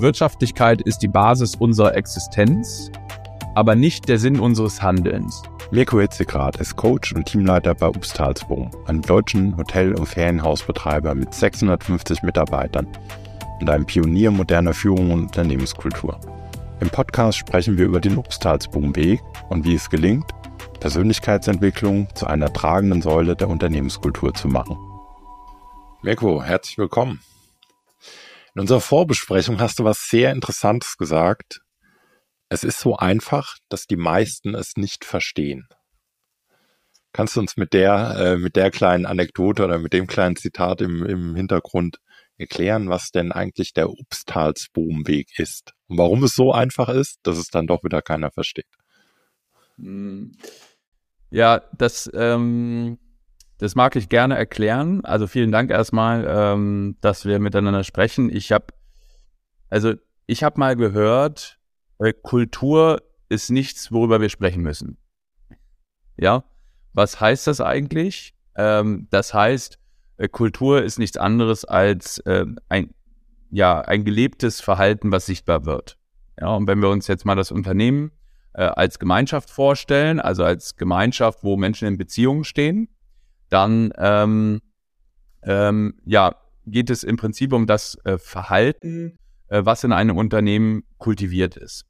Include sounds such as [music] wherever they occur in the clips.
Wirtschaftlichkeit ist die Basis unserer Existenz, aber nicht der Sinn unseres Handelns. Mirko Hitzegrad ist Coach und Teamleiter bei Upstalsboom, einem deutschen Hotel- und Ferienhausbetreiber mit 650 Mitarbeitern und einem Pionier moderner Führung und Unternehmenskultur. Im Podcast sprechen wir über den Upstalsboom-Weg und wie es gelingt, Persönlichkeitsentwicklung zu einer tragenden Säule der Unternehmenskultur zu machen. Mirko, herzlich willkommen. In unserer Vorbesprechung hast du was sehr Interessantes gesagt. Es ist so einfach, dass die meisten es nicht verstehen. Kannst du uns mit der, äh, mit der kleinen Anekdote oder mit dem kleinen Zitat im, im Hintergrund erklären, was denn eigentlich der Upstalsboomweg ist und warum es so einfach ist, dass es dann doch wieder keiner versteht? Hm. Ja, das ähm, das mag ich gerne erklären. Also vielen Dank erstmal, ähm, dass wir miteinander sprechen. Ich habe, also ich habe mal gehört, äh, Kultur ist nichts, worüber wir sprechen müssen. Ja, was heißt das eigentlich? Ähm, das heißt, äh, Kultur ist nichts anderes als äh, ein, ja, ein gelebtes Verhalten, was sichtbar wird. Ja, und wenn wir uns jetzt mal das Unternehmen äh, als Gemeinschaft vorstellen, also als Gemeinschaft, wo Menschen in Beziehungen stehen, dann ähm, ähm, ja, geht es im Prinzip um das äh, Verhalten, äh, was in einem Unternehmen kultiviert ist.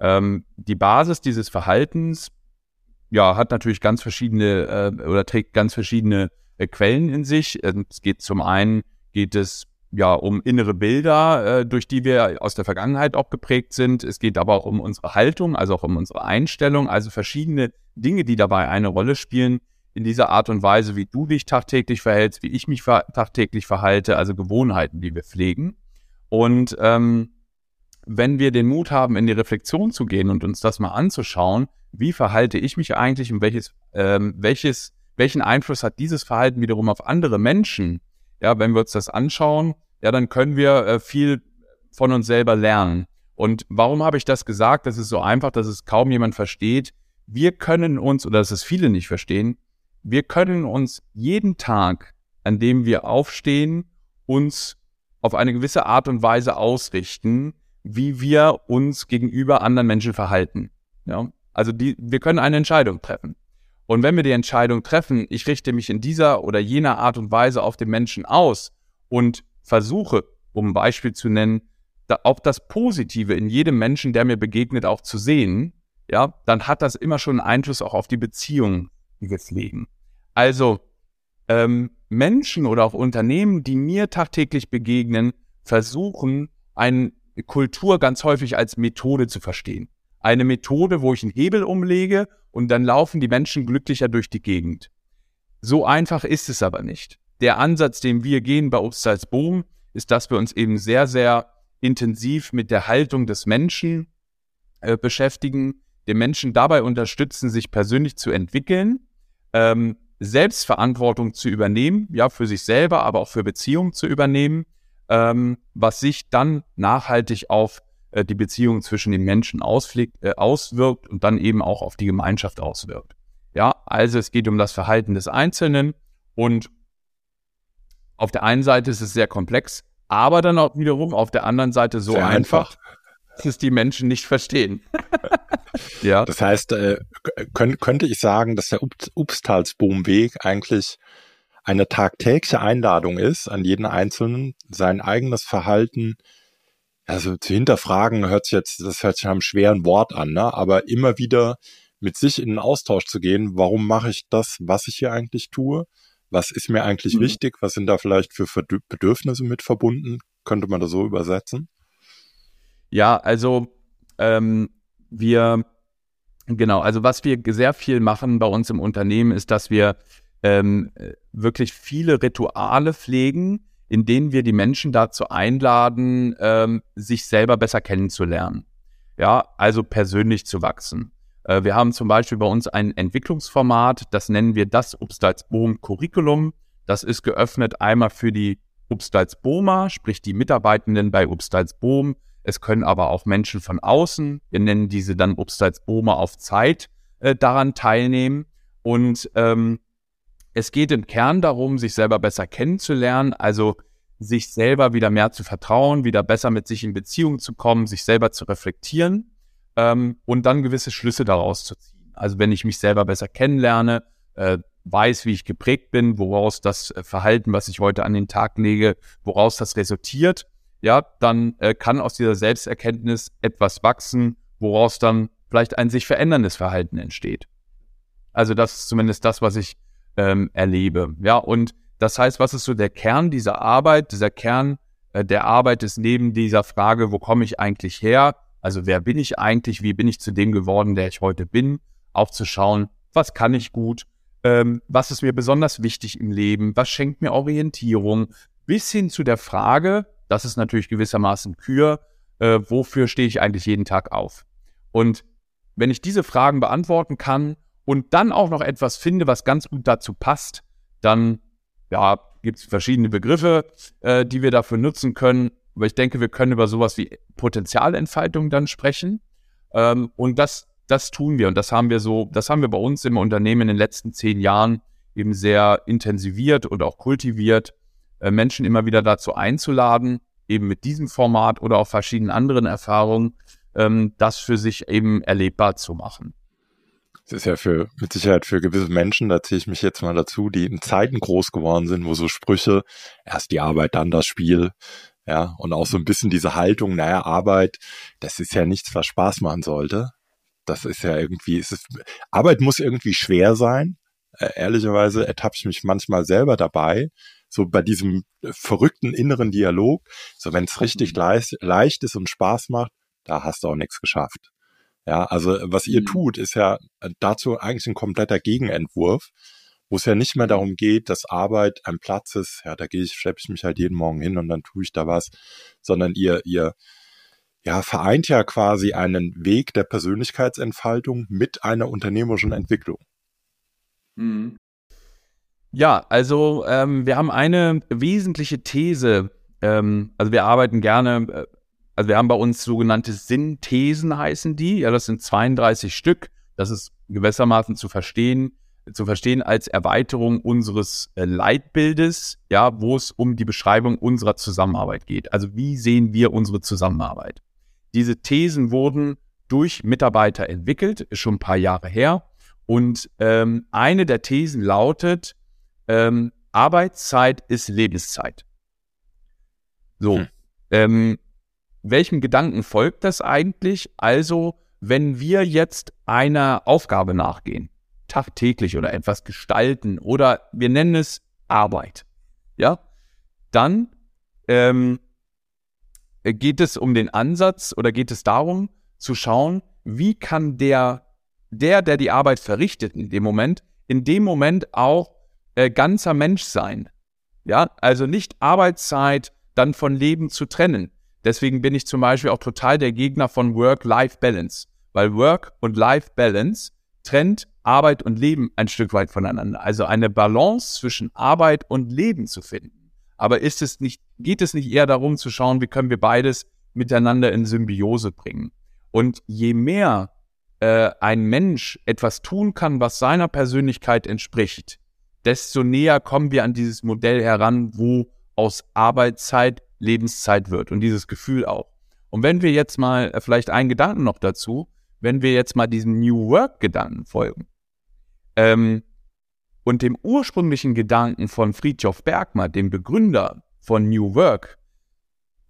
Ähm, die Basis dieses Verhaltens ja, hat natürlich ganz verschiedene äh, oder trägt ganz verschiedene äh, Quellen in sich. Ähm, es geht zum einen geht es ja um innere Bilder, äh, durch die wir aus der Vergangenheit auch geprägt sind. Es geht aber auch um unsere Haltung, also auch um unsere Einstellung, also verschiedene Dinge, die dabei eine Rolle spielen, in dieser Art und Weise, wie du dich tagtäglich verhältst, wie ich mich ver tagtäglich verhalte, also Gewohnheiten, die wir pflegen. Und ähm, wenn wir den Mut haben, in die Reflexion zu gehen und uns das mal anzuschauen, wie verhalte ich mich eigentlich und welches, ähm, welches, welchen Einfluss hat dieses Verhalten wiederum auf andere Menschen? Ja, wenn wir uns das anschauen, ja, dann können wir äh, viel von uns selber lernen. Und warum habe ich das gesagt? Das ist so einfach, dass es kaum jemand versteht. Wir können uns, oder dass es viele nicht verstehen, wir können uns jeden Tag, an dem wir aufstehen, uns auf eine gewisse Art und Weise ausrichten, wie wir uns gegenüber anderen Menschen verhalten. Ja? Also die, wir können eine Entscheidung treffen. Und wenn wir die Entscheidung treffen, ich richte mich in dieser oder jener Art und Weise auf den Menschen aus und versuche, um ein Beispiel zu nennen, da auch das Positive in jedem Menschen, der mir begegnet, auch zu sehen, ja, dann hat das immer schon einen Einfluss auch auf die Beziehung, die wir pflegen. Also ähm, Menschen oder auch Unternehmen, die mir tagtäglich begegnen, versuchen, eine Kultur ganz häufig als Methode zu verstehen. Eine Methode, wo ich einen Hebel umlege und dann laufen die Menschen glücklicher durch die Gegend. So einfach ist es aber nicht. Der Ansatz, den wir gehen bei Obst Boom, ist, dass wir uns eben sehr, sehr intensiv mit der Haltung des Menschen äh, beschäftigen, den Menschen dabei unterstützen, sich persönlich zu entwickeln, ähm, Selbstverantwortung zu übernehmen, ja, für sich selber, aber auch für Beziehungen zu übernehmen, ähm, was sich dann nachhaltig auf äh, die Beziehung zwischen den Menschen ausfliegt, äh, auswirkt und dann eben auch auf die Gemeinschaft auswirkt. Ja, also es geht um das Verhalten des Einzelnen und auf der einen Seite ist es sehr komplex, aber dann auch wiederum auf der anderen Seite so einfach, einfach, dass es die Menschen nicht verstehen. [laughs] ja. Das heißt, äh, könnt, könnte ich sagen, dass der Upstalsboomweg eigentlich eine tagtägliche Einladung ist, an jeden Einzelnen sein eigenes Verhalten also zu hinterfragen hört sich jetzt, das hört sich nach einem schweren Wort an, ne? aber immer wieder mit sich in den Austausch zu gehen, warum mache ich das, was ich hier eigentlich tue? Was ist mir eigentlich mhm. wichtig? Was sind da vielleicht für Bedürfnisse mit verbunden? Könnte man das so übersetzen? Ja, also ähm, wir, genau, also was wir sehr viel machen bei uns im Unternehmen ist, dass wir ähm, wirklich viele Rituale pflegen, in denen wir die Menschen dazu einladen, ähm, sich selber besser kennenzulernen. Ja, also persönlich zu wachsen. Äh, wir haben zum Beispiel bei uns ein Entwicklungsformat, das nennen wir das Upstalsboom Curriculum. Das ist geöffnet einmal für die Upstalsbohmer, sprich die Mitarbeitenden bei Upstalsboom, es können aber auch Menschen von außen, wir nennen diese dann Obstalsbome auf Zeit, äh, daran teilnehmen. Und ähm, es geht im Kern darum, sich selber besser kennenzulernen, also sich selber wieder mehr zu vertrauen, wieder besser mit sich in Beziehung zu kommen, sich selber zu reflektieren ähm, und dann gewisse Schlüsse daraus zu ziehen. Also wenn ich mich selber besser kennenlerne, äh, weiß, wie ich geprägt bin, woraus das äh, Verhalten, was ich heute an den Tag lege, woraus das resultiert, ja, dann äh, kann aus dieser Selbsterkenntnis etwas wachsen, woraus dann vielleicht ein sich veränderndes Verhalten entsteht. Also das ist zumindest das, was ich ähm, erlebe. Ja, und das heißt, was ist so der Kern dieser Arbeit? Dieser Kern äh, der Arbeit ist neben dieser Frage, wo komme ich eigentlich her? Also wer bin ich eigentlich? Wie bin ich zu dem geworden, der ich heute bin? Auch zu schauen, was kann ich gut? Ähm, was ist mir besonders wichtig im Leben? Was schenkt mir Orientierung? Bis hin zu der Frage, das ist natürlich gewissermaßen Kür, äh, wofür stehe ich eigentlich jeden Tag auf? Und wenn ich diese Fragen beantworten kann und dann auch noch etwas finde, was ganz gut dazu passt, dann ja, gibt es verschiedene Begriffe, äh, die wir dafür nutzen können. Aber ich denke, wir können über sowas wie Potenzialentfaltung dann sprechen. Ähm, und das, das tun wir. Und das haben wir so, das haben wir bei uns im Unternehmen in den letzten zehn Jahren eben sehr intensiviert und auch kultiviert, Menschen immer wieder dazu einzuladen, eben mit diesem Format oder auch verschiedenen anderen Erfahrungen, ähm, das für sich eben erlebbar zu machen. Es ist ja für, mit Sicherheit für gewisse Menschen, da ziehe ich mich jetzt mal dazu, die in Zeiten groß geworden sind, wo so Sprüche, erst die Arbeit, dann das Spiel, ja, und auch so ein bisschen diese Haltung, naja, Arbeit, das ist ja nichts, was Spaß machen sollte. Das ist ja irgendwie, es Arbeit muss irgendwie schwer sein. Äh, ehrlicherweise ertappe ich mich manchmal selber dabei, so bei diesem verrückten inneren Dialog, so wenn es richtig mhm. leicht, leicht ist und Spaß macht, da hast du auch nichts geschafft. Ja, also was ihr mhm. tut, ist ja äh, dazu eigentlich ein kompletter Gegenentwurf, wo es ja nicht mehr darum geht, dass Arbeit ein Platz ist, ja, da gehe ich, schleppe ich mich halt jeden Morgen hin und dann tue ich da was, sondern ihr, ihr ja, vereint ja quasi einen Weg der Persönlichkeitsentfaltung mit einer unternehmerischen Entwicklung. Mhm. Ja, also ähm, wir haben eine wesentliche These. Ähm, also wir arbeiten gerne äh, also wir haben bei uns sogenannte Synthesen heißen die. Ja, das sind 32 Stück. Das ist gewissermaßen zu verstehen, zu verstehen als Erweiterung unseres äh, Leitbildes, ja, wo es um die Beschreibung unserer Zusammenarbeit geht. Also wie sehen wir unsere Zusammenarbeit? Diese Thesen wurden durch Mitarbeiter entwickelt, ist schon ein paar Jahre her. Und ähm, eine der Thesen lautet, ähm, Arbeitszeit ist Lebenszeit. So. Hm. Ähm, welchem Gedanken folgt das eigentlich? Also, wenn wir jetzt einer Aufgabe nachgehen, tagtäglich oder etwas gestalten oder wir nennen es Arbeit, ja, dann ähm, geht es um den Ansatz oder geht es darum zu schauen, wie kann der, der, der die Arbeit verrichtet in dem Moment, in dem Moment auch äh, ganzer Mensch sein. Ja, also nicht Arbeitszeit dann von Leben zu trennen. Deswegen bin ich zum Beispiel auch total der Gegner von Work-Life-Balance, weil Work und Life-Balance trennt Arbeit und Leben ein Stück weit voneinander. Also eine Balance zwischen Arbeit und Leben zu finden. Aber ist es nicht, geht es nicht eher darum zu schauen, wie können wir beides miteinander in Symbiose bringen? Und je mehr äh, ein Mensch etwas tun kann, was seiner Persönlichkeit entspricht, desto näher kommen wir an dieses Modell heran, wo aus Arbeitszeit Lebenszeit wird und dieses Gefühl auch. Und wenn wir jetzt mal äh, vielleicht einen Gedanken noch dazu, wenn wir jetzt mal diesem New Work-Gedanken folgen ähm, und dem ursprünglichen Gedanken von Friedhof Bergmann, dem Begründer von New Work,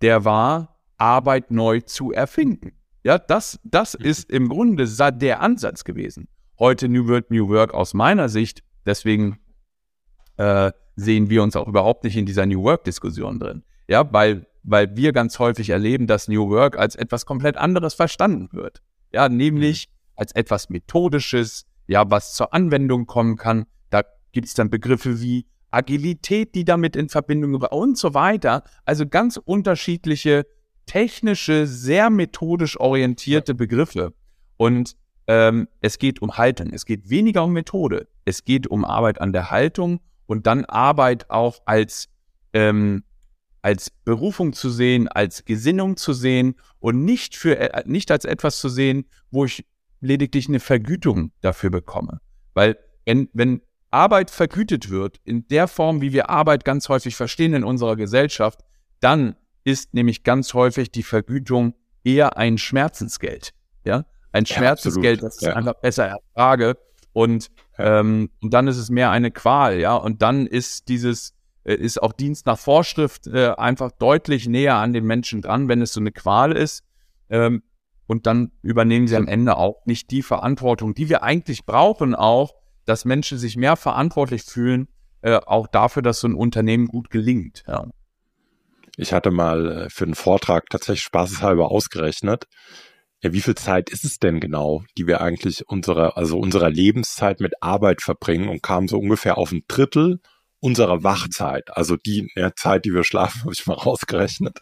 der war, Arbeit neu zu erfinden. Ja, das, das mhm. ist im Grunde der Ansatz gewesen. Heute New Work, New Work aus meiner Sicht, deswegen äh, sehen wir uns auch überhaupt nicht in dieser New Work-Diskussion drin. Ja, weil, weil wir ganz häufig erleben, dass New Work als etwas komplett anderes verstanden wird. Ja, nämlich mhm. als etwas Methodisches, ja, was zur Anwendung kommen kann. Da gibt es dann Begriffe wie Agilität, die damit in Verbindung und so weiter. Also ganz unterschiedliche technische, sehr methodisch orientierte Begriffe. Und ähm, es geht um Haltung. Es geht weniger um Methode. Es geht um Arbeit an der Haltung und dann Arbeit auch als ähm, als Berufung zu sehen, als Gesinnung zu sehen und nicht für äh, nicht als etwas zu sehen, wo ich lediglich eine Vergütung dafür bekomme. Weil wenn, wenn Arbeit vergütet wird, in der Form, wie wir Arbeit ganz häufig verstehen in unserer Gesellschaft, dann ist nämlich ganz häufig die Vergütung eher ein Schmerzensgeld. Ja, ein Schmerzensgeld, ja, das ich ja. einfach besser ertrage. Und, ähm, und dann ist es mehr eine Qual, ja. Und dann ist dieses, äh, ist auch Dienst nach Vorschrift äh, einfach deutlich näher an den Menschen dran, wenn es so eine Qual ist. Ähm, und dann übernehmen sie am Ende auch nicht die Verantwortung, die wir eigentlich brauchen, auch, dass Menschen sich mehr verantwortlich fühlen, äh, auch dafür, dass so ein Unternehmen gut gelingt. Ja. Ich hatte mal äh, für einen Vortrag tatsächlich spaßeshalber ausgerechnet, ja, wie viel Zeit ist es denn genau, die wir eigentlich unserer, also unserer Lebenszeit mit Arbeit verbringen und kam so ungefähr auf ein Drittel unserer Wachzeit, also die ja, Zeit, die wir schlafen, [laughs] habe ich mal rausgerechnet.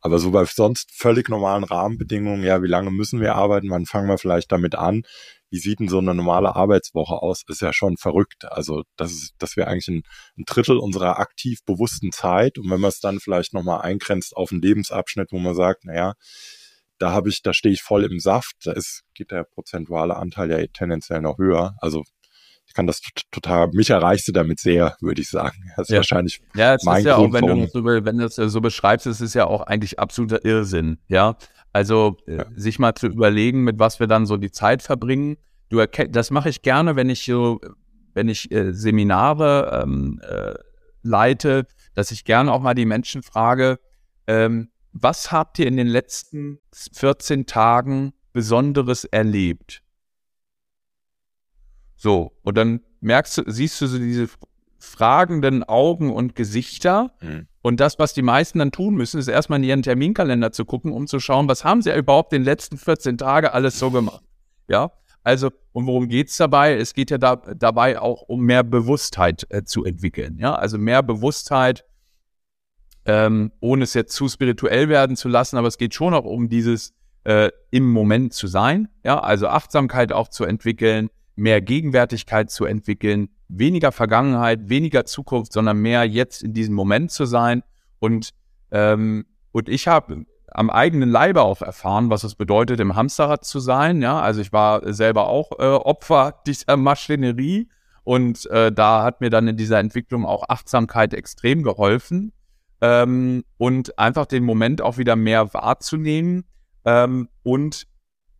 Aber so bei sonst völlig normalen Rahmenbedingungen, ja, wie lange müssen wir arbeiten? Wann fangen wir vielleicht damit an? Wie sieht denn so eine normale Arbeitswoche aus? Ist ja schon verrückt. Also das ist, das wäre eigentlich ein, ein, Drittel unserer aktiv bewussten Zeit. Und wenn man es dann vielleicht nochmal eingrenzt auf einen Lebensabschnitt, wo man sagt, naja, da habe ich, da stehe ich voll im Saft, da ist, geht der prozentuale Anteil ja tendenziell noch höher. Also ich kann das total, mich erreichst du damit sehr, würde ich sagen. Das ist ja. wahrscheinlich ja, es mein ist ja Grund, auch, wenn du, so, wenn du das so beschreibst, es ist ja auch eigentlich absoluter Irrsinn, ja. Also äh, ja. sich mal zu überlegen, mit was wir dann so die Zeit verbringen. Du erkennst, das mache ich gerne, wenn ich so, wenn ich äh, Seminare ähm, äh, leite, dass ich gerne auch mal die Menschen frage, ähm, was habt ihr in den letzten 14 Tagen Besonderes erlebt? So, und dann merkst du, siehst du so diese fragenden Augen und Gesichter. Mhm. Und das, was die meisten dann tun müssen, ist erstmal in ihren Terminkalender zu gucken, um zu schauen, was haben sie ja überhaupt in den letzten 14 Tagen alles so gemacht. Ja, also, und worum geht's dabei? Es geht ja da, dabei auch um mehr Bewusstheit äh, zu entwickeln. Ja, also mehr Bewusstheit, ähm, ohne es jetzt zu spirituell werden zu lassen, aber es geht schon auch um dieses äh, im Moment zu sein. Ja, also Achtsamkeit auch zu entwickeln, mehr Gegenwärtigkeit zu entwickeln, weniger Vergangenheit, weniger Zukunft, sondern mehr jetzt in diesem Moment zu sein. Und, ähm, und ich habe am eigenen Leibe auch erfahren, was es bedeutet, im Hamsterrad zu sein. Ja, also ich war selber auch äh, Opfer dieser Maschinerie und äh, da hat mir dann in dieser Entwicklung auch Achtsamkeit extrem geholfen ähm, und einfach den Moment auch wieder mehr wahrzunehmen ähm, und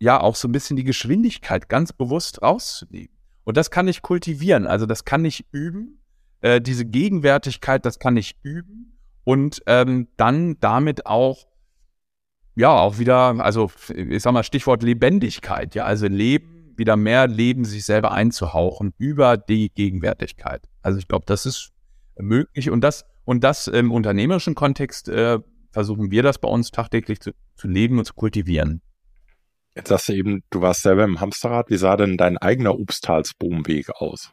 ja auch so ein bisschen die Geschwindigkeit ganz bewusst rauszunehmen. Und das kann ich kultivieren, also das kann ich üben. Äh, diese Gegenwärtigkeit, das kann ich üben und ähm, dann damit auch ja auch wieder, also ich sag mal Stichwort Lebendigkeit, ja, also Leben, wieder mehr Leben sich selber einzuhauchen über die Gegenwärtigkeit. Also ich glaube, das ist möglich und das und das im unternehmerischen Kontext äh, versuchen wir das bei uns tagtäglich zu, zu leben und zu kultivieren. Jetzt sagst du eben, du warst selber im Hamsterrad. Wie sah denn dein eigener Obstalsboomweg aus?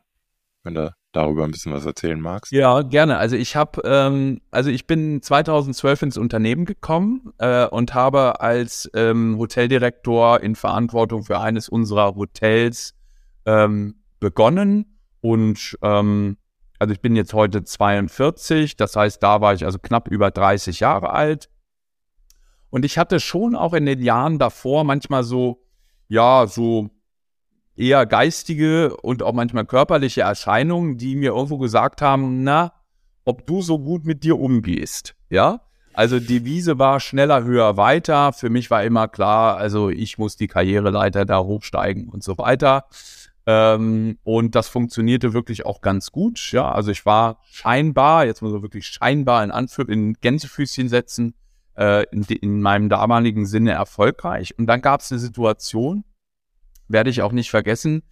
Wenn du darüber ein bisschen was erzählen magst. Ja, gerne. Also ich habe, ähm, also ich bin 2012 ins Unternehmen gekommen äh, und habe als ähm, Hoteldirektor in Verantwortung für eines unserer Hotels ähm, begonnen und ähm, also ich bin jetzt heute 42, das heißt, da war ich also knapp über 30 Jahre alt und ich hatte schon auch in den Jahren davor manchmal so, ja, so eher geistige und auch manchmal körperliche Erscheinungen, die mir irgendwo gesagt haben, na, ob du so gut mit dir umgehst, ja? Also die Wiese war schneller, höher, weiter. Für mich war immer klar, also ich muss die Karriereleiter da hochsteigen und so weiter. Ähm, und das funktionierte wirklich auch ganz gut. Ja, also ich war scheinbar, jetzt muss man wirklich scheinbar in Anführ in Gänsefüßchen setzen, äh, in, in, meinem damaligen Sinne erfolgreich. Und dann gab es eine Situation, werde ich auch nicht vergessen,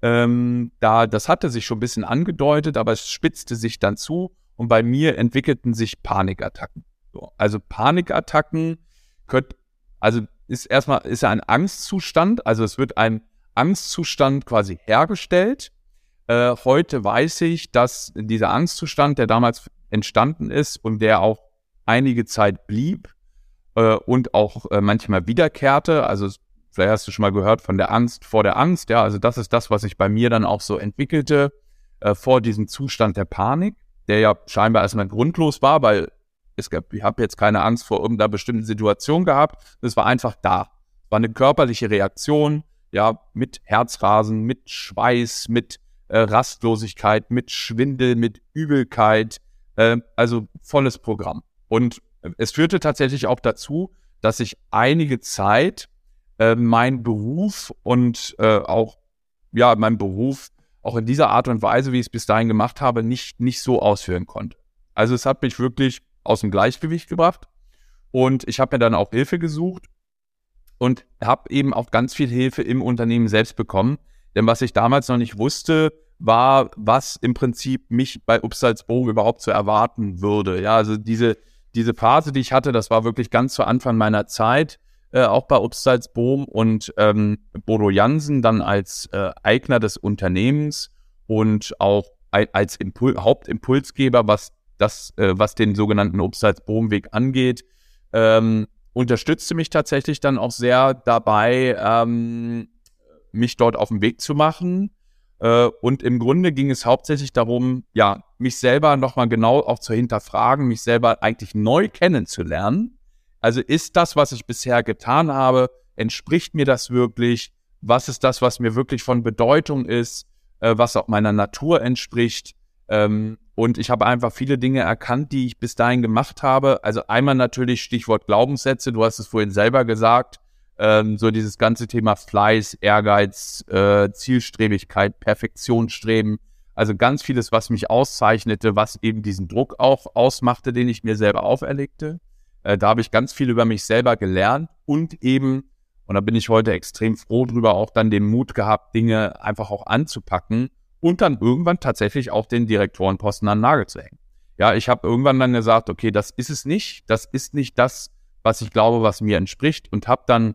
ähm, da, das hatte sich schon ein bisschen angedeutet, aber es spitzte sich dann zu und bei mir entwickelten sich Panikattacken. So, also Panikattacken könnt, also ist erstmal, ist ein Angstzustand, also es wird ein Angstzustand quasi hergestellt. Äh, heute weiß ich, dass dieser Angstzustand, der damals entstanden ist und der auch einige Zeit blieb, äh, und auch äh, manchmal wiederkehrte. Also vielleicht hast du schon mal gehört von der Angst vor der Angst. Ja, also das ist das, was sich bei mir dann auch so entwickelte äh, vor diesem Zustand der Panik, der ja scheinbar erstmal grundlos war, weil es gab, ich habe jetzt keine Angst vor irgendeiner bestimmten Situation gehabt. Es war einfach da. Es war eine körperliche Reaktion, ja, mit Herzrasen, mit Schweiß, mit äh, Rastlosigkeit, mit Schwindel, mit Übelkeit, äh, also volles Programm. Und es führte tatsächlich auch dazu, dass ich einige Zeit äh, mein Beruf und äh, auch ja mein Beruf auch in dieser Art und Weise, wie ich es bis dahin gemacht habe, nicht nicht so ausführen konnte. Also es hat mich wirklich aus dem Gleichgewicht gebracht und ich habe mir dann auch Hilfe gesucht und habe eben auch ganz viel Hilfe im Unternehmen selbst bekommen. Denn was ich damals noch nicht wusste, war, was im Prinzip mich bei Upsalzbogen überhaupt zu erwarten würde. Ja, also diese, diese Phase, die ich hatte, das war wirklich ganz zu Anfang meiner Zeit, äh, auch bei Upsalzbohm und ähm, Bodo Jansen dann als äh, Eigner des Unternehmens und auch als Impul Hauptimpulsgeber, was das, äh, was den sogenannten Upsalzbohm-Weg angeht, ähm, unterstützte mich tatsächlich dann auch sehr dabei, ähm, mich dort auf den Weg zu machen. Äh, und im Grunde ging es hauptsächlich darum, ja, mich selber nochmal genau auch zu hinterfragen, mich selber eigentlich neu kennenzulernen. Also ist das, was ich bisher getan habe, entspricht mir das wirklich? Was ist das, was mir wirklich von Bedeutung ist, äh, was auch meiner Natur entspricht? Ähm, und ich habe einfach viele Dinge erkannt, die ich bis dahin gemacht habe. Also einmal natürlich Stichwort Glaubenssätze. Du hast es vorhin selber gesagt. Ähm, so dieses ganze Thema Fleiß, Ehrgeiz, äh, Zielstrebigkeit, Perfektionsstreben. Also ganz vieles, was mich auszeichnete, was eben diesen Druck auch ausmachte, den ich mir selber auferlegte. Äh, da habe ich ganz viel über mich selber gelernt und eben, und da bin ich heute extrem froh drüber, auch dann den Mut gehabt, Dinge einfach auch anzupacken und dann irgendwann tatsächlich auch den Direktorenposten an den Nagel zu hängen. Ja, ich habe irgendwann dann gesagt, okay, das ist es nicht, das ist nicht das, was ich glaube, was mir entspricht und habe dann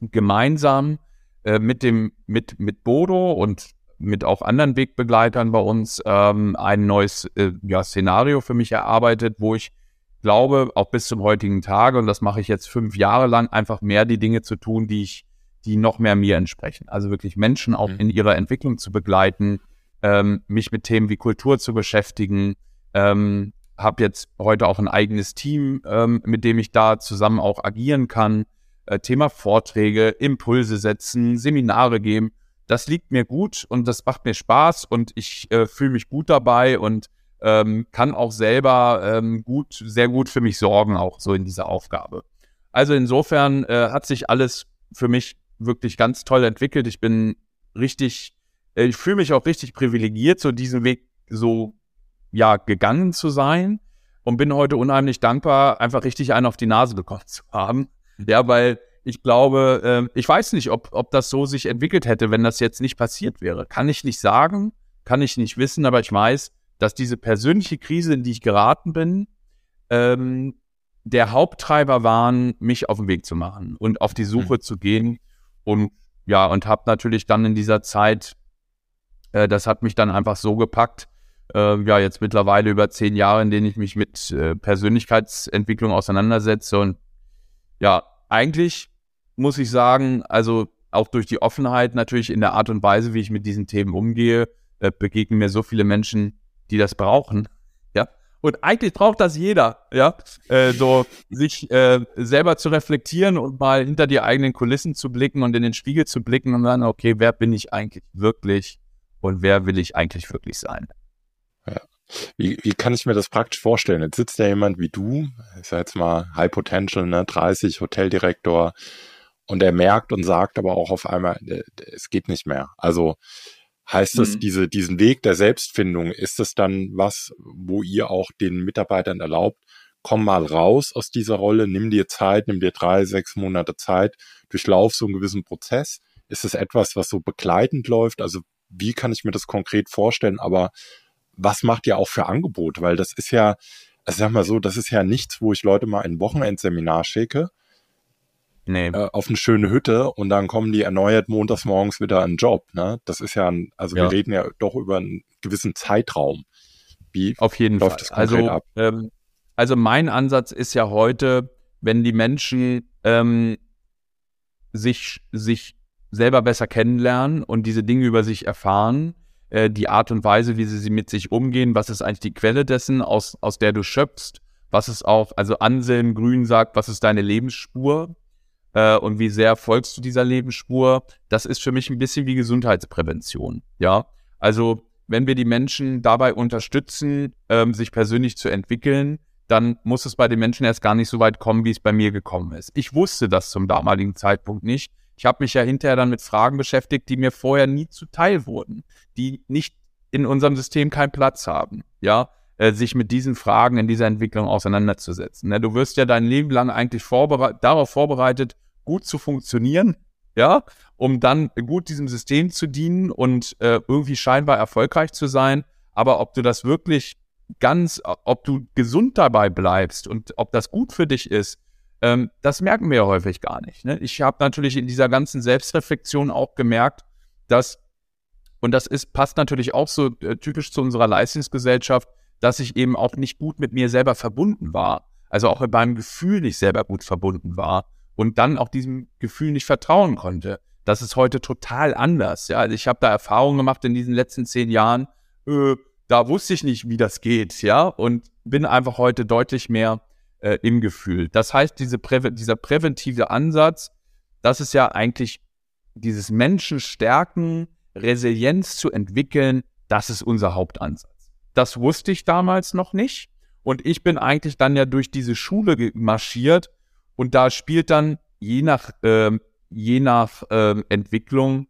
gemeinsam äh, mit dem mit mit Bodo und mit auch anderen Wegbegleitern bei uns ähm, ein neues äh, ja, Szenario für mich erarbeitet, wo ich glaube, auch bis zum heutigen Tage, und das mache ich jetzt fünf Jahre lang, einfach mehr die Dinge zu tun, die ich, die noch mehr mir entsprechen. Also wirklich Menschen auch mhm. in ihrer Entwicklung zu begleiten, ähm, mich mit Themen wie Kultur zu beschäftigen. Ähm, habe jetzt heute auch ein eigenes Team, ähm, mit dem ich da zusammen auch agieren kann. Äh, Thema Vorträge, Impulse setzen, Seminare geben. Das liegt mir gut und das macht mir Spaß und ich äh, fühle mich gut dabei und ähm, kann auch selber ähm, gut, sehr gut für mich sorgen, auch so in dieser Aufgabe. Also insofern äh, hat sich alles für mich wirklich ganz toll entwickelt. Ich bin richtig äh, ich fühle mich auch richtig privilegiert, so diesen Weg so, ja, gegangen zu sein und bin heute unheimlich dankbar, einfach richtig einen auf die Nase bekommen [laughs] zu haben. Ja, weil ich glaube, äh, ich weiß nicht, ob, ob das so sich entwickelt hätte, wenn das jetzt nicht passiert wäre. Kann ich nicht sagen, kann ich nicht wissen, aber ich weiß, dass diese persönliche Krise, in die ich geraten bin, ähm, der Haupttreiber waren, mich auf den Weg zu machen und auf die Suche mhm. zu gehen. Und ja, und habe natürlich dann in dieser Zeit äh, das hat mich dann einfach so gepackt. Äh, ja, jetzt mittlerweile über zehn Jahre, in denen ich mich mit äh, Persönlichkeitsentwicklung auseinandersetze. Und ja, eigentlich muss ich sagen, also auch durch die Offenheit natürlich in der Art und Weise, wie ich mit diesen Themen umgehe, äh, begegnen mir so viele Menschen, die das brauchen. Und eigentlich braucht das jeder, ja, äh, so sich äh, selber zu reflektieren und mal hinter die eigenen Kulissen zu blicken und in den Spiegel zu blicken und dann, okay, wer bin ich eigentlich wirklich? und wer will ich eigentlich wirklich sein. Ja. Wie, wie kann ich mir das praktisch vorstellen? Jetzt sitzt ja jemand wie du, ist ja jetzt mal High Potential, ne, 30, Hoteldirektor, und er merkt und sagt aber auch auf einmal, äh, es geht nicht mehr. Also heißt das, mhm. diese, diesen Weg der Selbstfindung, ist das dann was, wo ihr auch den Mitarbeitern erlaubt, komm mal raus aus dieser Rolle, nimm dir Zeit, nimm dir drei, sechs Monate Zeit, durchlauf so einen gewissen Prozess? Ist es etwas, was so begleitend läuft? Also wie kann ich mir das konkret vorstellen, aber was macht ihr auch für Angebote? Weil das ist ja, also sag mal so, das ist ja nichts, wo ich Leute mal ein Wochenendseminar schicke. Nee. Äh, auf eine schöne Hütte und dann kommen die erneuert montags morgens wieder an den Job. Ne? Das ist ja, ein, also ja. wir reden ja doch über einen gewissen Zeitraum. Wie auf jeden läuft Fall. das konkret also, ab? Ähm, also mein Ansatz ist ja heute, wenn die Menschen ähm, sich, sich selber besser kennenlernen und diese Dinge über sich erfahren, äh, die Art und Weise, wie sie, sie mit sich umgehen, was ist eigentlich die Quelle dessen, aus, aus der du schöpfst, was ist auch, also Anselm Grün sagt, was ist deine Lebensspur äh, und wie sehr folgst du dieser Lebensspur, das ist für mich ein bisschen wie Gesundheitsprävention, ja. Also wenn wir die Menschen dabei unterstützen, ähm, sich persönlich zu entwickeln, dann muss es bei den Menschen erst gar nicht so weit kommen, wie es bei mir gekommen ist. Ich wusste das zum damaligen Zeitpunkt nicht. Ich habe mich ja hinterher dann mit Fragen beschäftigt, die mir vorher nie zuteil wurden, die nicht in unserem System keinen Platz haben, ja, äh, sich mit diesen Fragen in dieser Entwicklung auseinanderzusetzen. Ne? Du wirst ja dein Leben lang eigentlich vorbere darauf vorbereitet, gut zu funktionieren, ja, um dann gut diesem System zu dienen und äh, irgendwie scheinbar erfolgreich zu sein. Aber ob du das wirklich ganz, ob du gesund dabei bleibst und ob das gut für dich ist, ähm, das merken wir ja häufig gar nicht. Ne? Ich habe natürlich in dieser ganzen Selbstreflexion auch gemerkt, dass, und das ist, passt natürlich auch so äh, typisch zu unserer Leistungsgesellschaft, dass ich eben auch nicht gut mit mir selber verbunden war. Also auch mit meinem Gefühl nicht selber gut verbunden war und dann auch diesem Gefühl nicht vertrauen konnte. Das ist heute total anders. Ja, also ich habe da Erfahrungen gemacht in diesen letzten zehn Jahren. Äh, da wusste ich nicht, wie das geht, ja, und bin einfach heute deutlich mehr äh, im Gefühl. Das heißt, diese Präve dieser präventive Ansatz, das ist ja eigentlich dieses Menschen stärken, Resilienz zu entwickeln, das ist unser Hauptansatz. Das wusste ich damals noch nicht. Und ich bin eigentlich dann ja durch diese Schule marschiert und da spielt dann je nach, äh, je nach äh, Entwicklung,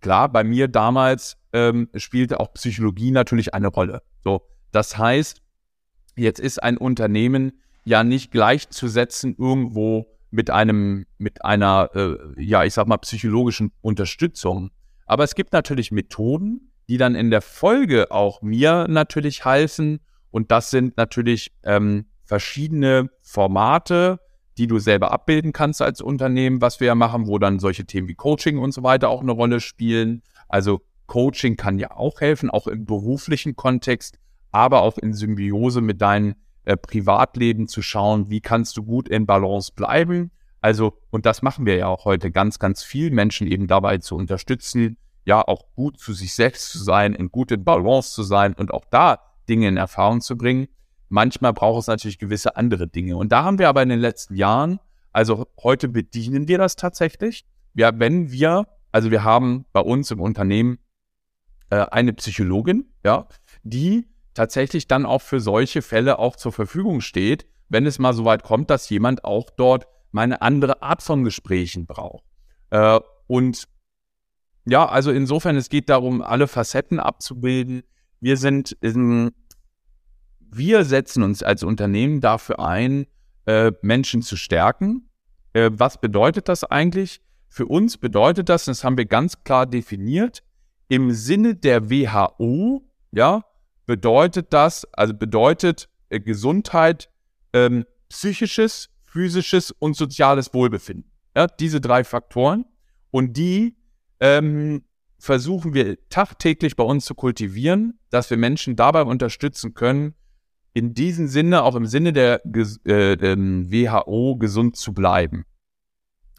klar, bei mir damals ähm, spielte auch Psychologie natürlich eine Rolle. So, das heißt, jetzt ist ein Unternehmen ja nicht gleichzusetzen irgendwo mit einem, mit einer, äh, ja, ich sag mal, psychologischen Unterstützung. Aber es gibt natürlich Methoden, die dann in der Folge auch mir natürlich helfen. Und das sind natürlich ähm, verschiedene Formate, die du selber abbilden kannst als Unternehmen, was wir ja machen, wo dann solche Themen wie Coaching und so weiter auch eine Rolle spielen. Also Coaching kann ja auch helfen, auch im beruflichen Kontext, aber auch in Symbiose mit deinem äh, Privatleben zu schauen, wie kannst du gut in Balance bleiben. Also, und das machen wir ja auch heute ganz, ganz viel Menschen eben dabei zu unterstützen, ja, auch gut zu sich selbst zu sein, in gute Balance zu sein und auch da Dinge in Erfahrung zu bringen. Manchmal braucht es natürlich gewisse andere Dinge. Und da haben wir aber in den letzten Jahren, also heute bedienen wir das tatsächlich. Ja, wenn wir, also wir haben bei uns im Unternehmen äh, eine Psychologin, ja, die tatsächlich dann auch für solche Fälle auch zur Verfügung steht, wenn es mal so weit kommt, dass jemand auch dort mal eine andere Art von Gesprächen braucht. Äh, und ja, also insofern, es geht darum, alle Facetten abzubilden. Wir sind in, wir setzen uns als Unternehmen dafür ein, äh, Menschen zu stärken. Äh, was bedeutet das eigentlich? Für uns bedeutet das, das haben wir ganz klar definiert, im Sinne der WHO, ja, bedeutet das, also bedeutet äh, Gesundheit ähm, psychisches, physisches und soziales Wohlbefinden. Ja, diese drei Faktoren. Und die ähm, versuchen wir tagtäglich bei uns zu kultivieren, dass wir Menschen dabei unterstützen können, in diesem Sinne, auch im Sinne der äh, WHO, gesund zu bleiben.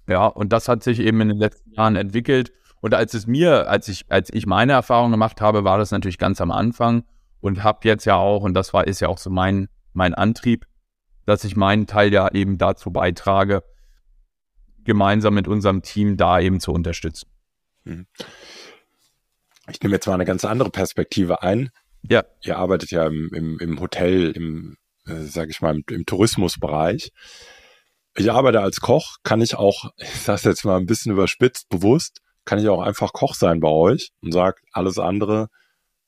Ja, und das hat sich eben in den letzten Jahren entwickelt. Und als es mir, als ich, als ich meine Erfahrung gemacht habe, war das natürlich ganz am Anfang und habe jetzt ja auch, und das war, ist ja auch so mein, mein Antrieb, dass ich meinen Teil ja eben dazu beitrage, gemeinsam mit unserem Team da eben zu unterstützen. Hm. Ich nehme jetzt mal eine ganz andere Perspektive ein. Ja. Ihr arbeitet ja im, im, im Hotel, im, äh, sag ich mal, im, im Tourismusbereich. Ich arbeite als Koch, kann ich auch, [laughs] ich sage jetzt mal ein bisschen überspitzt, bewusst, kann ich auch einfach Koch sein bei euch und sag alles andere,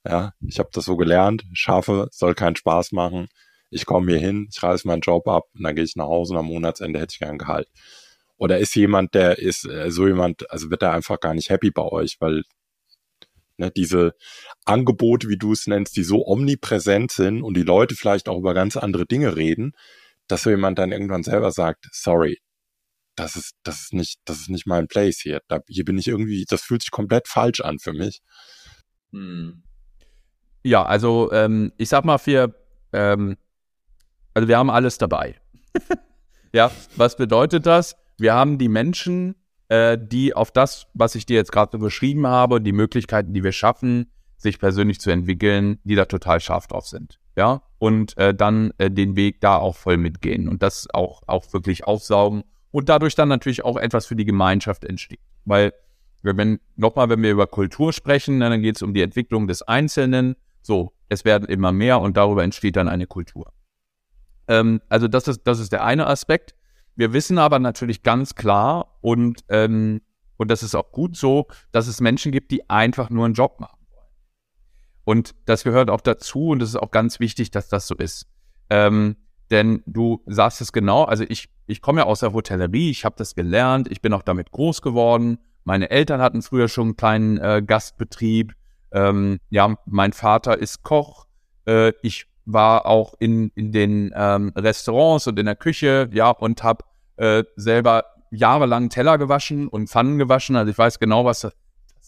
ja, ich habe das so gelernt, schaffe, soll keinen Spaß machen. Ich komme hier hin, ich reiße meinen Job ab und dann gehe ich nach Hause und am Monatsende hätte ich gern Gehalt. Oder ist jemand, der ist äh, so jemand, also wird er einfach gar nicht happy bei euch, weil ne, diese Angebote, wie du es nennst, die so omnipräsent sind und die Leute vielleicht auch über ganz andere Dinge reden, dass so jemand dann irgendwann selber sagt, sorry, das ist, das ist nicht, das ist nicht mein Place hier. Da, hier bin ich irgendwie, das fühlt sich komplett falsch an für mich. Hm. Ja, also ähm, ich sag mal, wir, ähm, also wir haben alles dabei. [laughs] ja, was bedeutet das? Wir haben die Menschen, äh, die auf das, was ich dir jetzt gerade so beschrieben habe, die Möglichkeiten, die wir schaffen, sich persönlich zu entwickeln, die da total scharf drauf sind. Ja, und äh, dann äh, den Weg da auch voll mitgehen und das auch, auch wirklich aufsaugen und dadurch dann natürlich auch etwas für die Gemeinschaft entsteht. Weil, wenn, nochmal, wenn wir über Kultur sprechen, dann geht es um die Entwicklung des Einzelnen. So, es werden immer mehr und darüber entsteht dann eine Kultur. Ähm, also das ist, das ist der eine Aspekt. Wir wissen aber natürlich ganz klar und, ähm, und das ist auch gut so, dass es Menschen gibt, die einfach nur einen Job machen wollen. Und das gehört auch dazu und es ist auch ganz wichtig, dass das so ist. Ähm, denn du sagst es genau, also ich, ich komme ja aus der Hotellerie, ich habe das gelernt, ich bin auch damit groß geworden. Meine Eltern hatten früher schon einen kleinen äh, Gastbetrieb. Ähm, ja, mein Vater ist Koch. Äh, ich war auch in, in den ähm, Restaurants und in der Küche, ja, und habe äh, selber jahrelang Teller gewaschen und Pfannen gewaschen. Also ich weiß genau, was das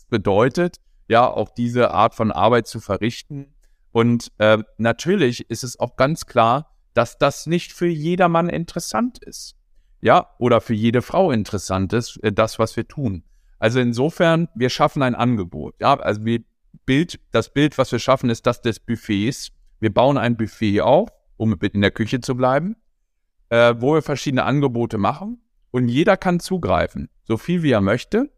bedeutet, ja, auch diese Art von Arbeit zu verrichten. Und äh, natürlich ist es auch ganz klar, dass das nicht für jedermann interessant ist. Ja, oder für jede Frau interessant ist, äh, das, was wir tun. Also insofern, wir schaffen ein Angebot. Ja, also wir Bild, das Bild, was wir schaffen, ist das des Buffets. Wir bauen ein Buffet auf, um in der Küche zu bleiben, äh, wo wir verschiedene Angebote machen und jeder kann zugreifen, so viel wie er möchte.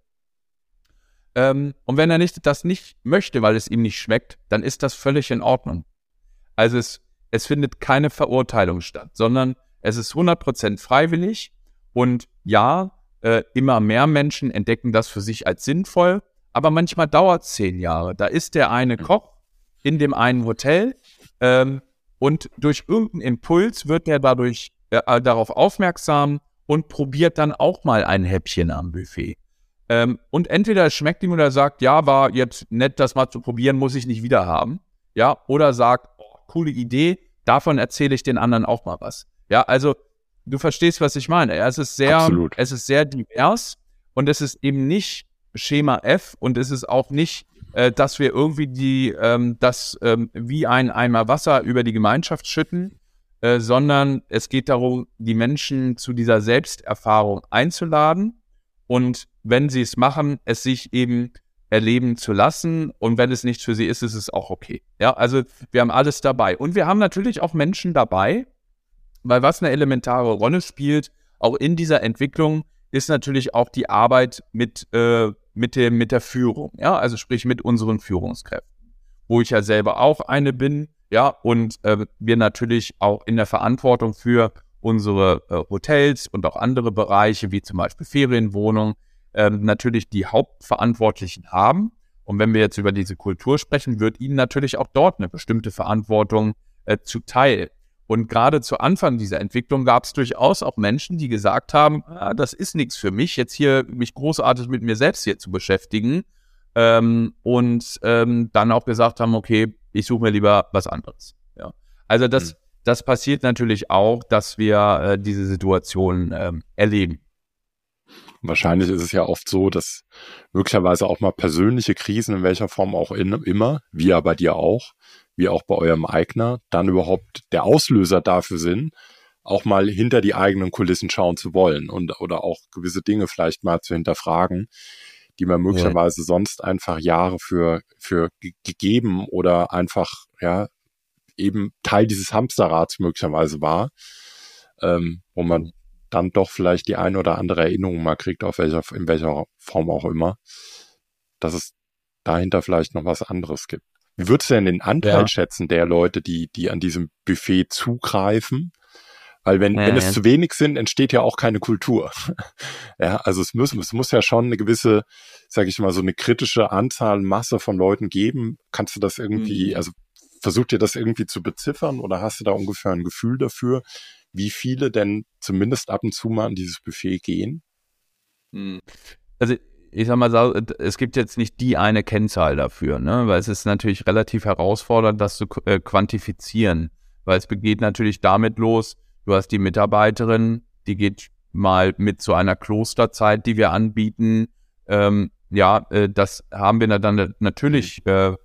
Ähm, und wenn er nicht, das nicht möchte, weil es ihm nicht schmeckt, dann ist das völlig in Ordnung. Also es, es findet keine Verurteilung statt, sondern es ist 100% freiwillig und ja, äh, immer mehr Menschen entdecken das für sich als sinnvoll, aber manchmal dauert es zehn Jahre. Da ist der eine Koch in dem einen Hotel ähm, und durch irgendeinen Impuls wird er dadurch äh, darauf aufmerksam und probiert dann auch mal ein Häppchen am Buffet. Ähm, und entweder es schmeckt ihm oder er sagt, ja, war jetzt nett, das mal zu probieren, muss ich nicht wieder haben. Ja, oder sagt, oh, coole Idee, davon erzähle ich den anderen auch mal was. Ja, also du verstehst, was ich meine. Es ist sehr, Absolut. es ist sehr divers und es ist eben nicht Schema F und es ist auch nicht äh, dass wir irgendwie die, ähm, das ähm, wie ein Eimer Wasser über die Gemeinschaft schütten, äh, sondern es geht darum, die Menschen zu dieser Selbsterfahrung einzuladen und wenn sie es machen, es sich eben erleben zu lassen und wenn es nicht für sie ist, ist es auch okay. Ja, also wir haben alles dabei und wir haben natürlich auch Menschen dabei, weil was eine elementare Rolle spielt, auch in dieser Entwicklung, ist natürlich auch die Arbeit mit äh, mit, dem, mit der Führung, ja, also sprich mit unseren Führungskräften, wo ich ja selber auch eine bin, ja, und äh, wir natürlich auch in der Verantwortung für unsere äh, Hotels und auch andere Bereiche, wie zum Beispiel Ferienwohnungen, äh, natürlich die Hauptverantwortlichen haben. Und wenn wir jetzt über diese Kultur sprechen, wird ihnen natürlich auch dort eine bestimmte Verantwortung äh, zuteil. Und gerade zu Anfang dieser Entwicklung gab es durchaus auch Menschen, die gesagt haben, ah, das ist nichts für mich, jetzt hier mich großartig mit mir selbst hier zu beschäftigen. Ähm, und ähm, dann auch gesagt haben, okay, ich suche mir lieber was anderes. Ja. Also das, mhm. das passiert natürlich auch, dass wir äh, diese Situation ähm, erleben. Wahrscheinlich ist es ja oft so, dass möglicherweise auch mal persönliche Krisen in welcher Form auch in, immer, wie ja bei dir auch, wie auch bei eurem Eigner, dann überhaupt der Auslöser dafür sind, auch mal hinter die eigenen Kulissen schauen zu wollen und oder auch gewisse Dinge vielleicht mal zu hinterfragen, die man möglicherweise ja. sonst einfach Jahre für, für gegeben oder einfach, ja, eben Teil dieses Hamsterrads möglicherweise war, ähm, wo man dann doch vielleicht die eine oder andere Erinnerung mal kriegt, auf welcher, in welcher Form auch immer, dass es dahinter vielleicht noch was anderes gibt. Wie würdest du denn den Anteil ja. schätzen der Leute, die, die an diesem Buffet zugreifen? Weil wenn, ja, wenn es ja. zu wenig sind, entsteht ja auch keine Kultur. [laughs] ja, also es muss, es muss ja schon eine gewisse, sage ich mal, so eine kritische Anzahl, Masse von Leuten geben. Kannst du das irgendwie, mhm. also versucht ihr das irgendwie zu beziffern oder hast du da ungefähr ein Gefühl dafür, wie viele denn zumindest ab und zu mal an dieses Buffet gehen? Mhm. Also ich sag mal, es gibt jetzt nicht die eine Kennzahl dafür, ne? weil es ist natürlich relativ herausfordernd, das zu äh, quantifizieren, weil es begeht natürlich damit los, du hast die Mitarbeiterin, die geht mal mit zu einer Klosterzeit, die wir anbieten. Ähm, ja, äh, das haben wir dann natürlich, äh,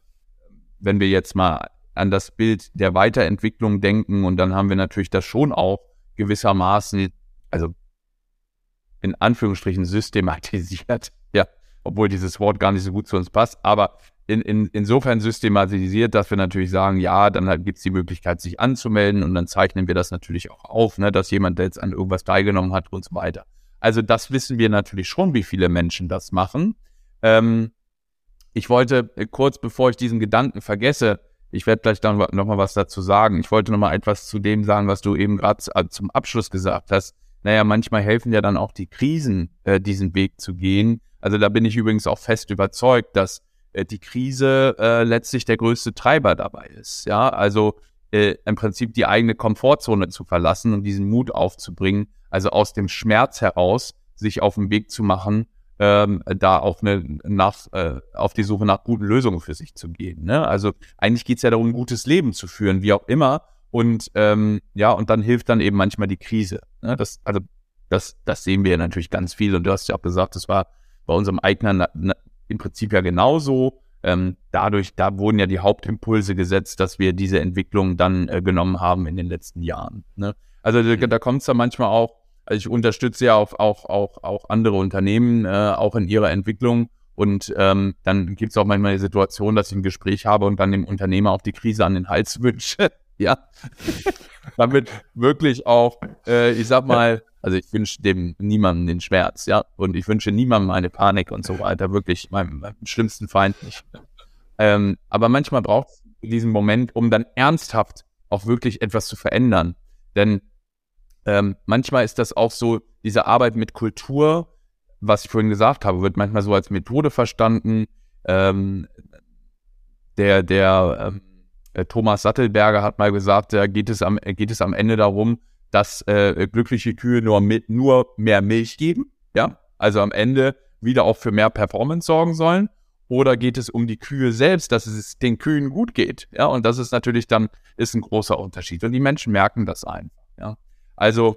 wenn wir jetzt mal an das Bild der Weiterentwicklung denken und dann haben wir natürlich das schon auch gewissermaßen, also in Anführungsstrichen systematisiert, obwohl dieses Wort gar nicht so gut zu uns passt, aber in, in, insofern systematisiert, dass wir natürlich sagen, ja, dann halt gibt es die Möglichkeit, sich anzumelden und dann zeichnen wir das natürlich auch auf, ne, dass jemand, der jetzt an irgendwas teilgenommen hat und so weiter. Also das wissen wir natürlich schon, wie viele Menschen das machen. Ähm, ich wollte äh, kurz, bevor ich diesen Gedanken vergesse, ich werde gleich dann noch mal was dazu sagen. Ich wollte noch mal etwas zu dem sagen, was du eben gerade äh, zum Abschluss gesagt hast. Naja, manchmal helfen ja dann auch die Krisen, äh, diesen Weg zu gehen. Also da bin ich übrigens auch fest überzeugt, dass äh, die Krise äh, letztlich der größte Treiber dabei ist. Ja, also äh, im Prinzip die eigene Komfortzone zu verlassen und diesen Mut aufzubringen, also aus dem Schmerz heraus sich auf den Weg zu machen, ähm, da auf eine nach äh, auf die Suche nach guten Lösungen für sich zu gehen. Ne? Also eigentlich geht's ja darum, ein gutes Leben zu führen, wie auch immer. Und ähm, ja, und dann hilft dann eben manchmal die Krise. Ne? Das, also das, das sehen wir ja natürlich ganz viel. Und du hast ja auch gesagt, das war bei unserem Eigner im Prinzip ja genauso. Ähm, dadurch, da wurden ja die Hauptimpulse gesetzt, dass wir diese Entwicklung dann äh, genommen haben in den letzten Jahren. Ne? Also da, da kommt es ja manchmal auch, also ich unterstütze ja auch, auch, auch, auch andere Unternehmen, äh, auch in ihrer Entwicklung. Und ähm, dann gibt es auch manchmal die Situation, dass ich ein Gespräch habe und dann dem Unternehmer auch die Krise an den Hals [laughs] wünsche. Ja. Damit wirklich auch, äh, ich sag mal, also ich wünsche dem niemandem den Schmerz, ja. Und ich wünsche niemandem eine Panik und so weiter, wirklich meinem, meinem schlimmsten Feind nicht. Ähm, aber manchmal braucht es diesen Moment, um dann ernsthaft auch wirklich etwas zu verändern. Denn ähm, manchmal ist das auch so, diese Arbeit mit Kultur, was ich vorhin gesagt habe, wird manchmal so als Methode verstanden. Ähm, der der ähm, äh, Thomas Sattelberger hat mal gesagt, da geht es am, geht es am Ende darum, dass äh, glückliche Kühe nur, mit, nur mehr Milch geben, ja, also am Ende wieder auch für mehr Performance sorgen sollen. Oder geht es um die Kühe selbst, dass es den Kühen gut geht? Ja, und das ist natürlich dann, ist ein großer Unterschied. Und die Menschen merken das einfach, ja. Also,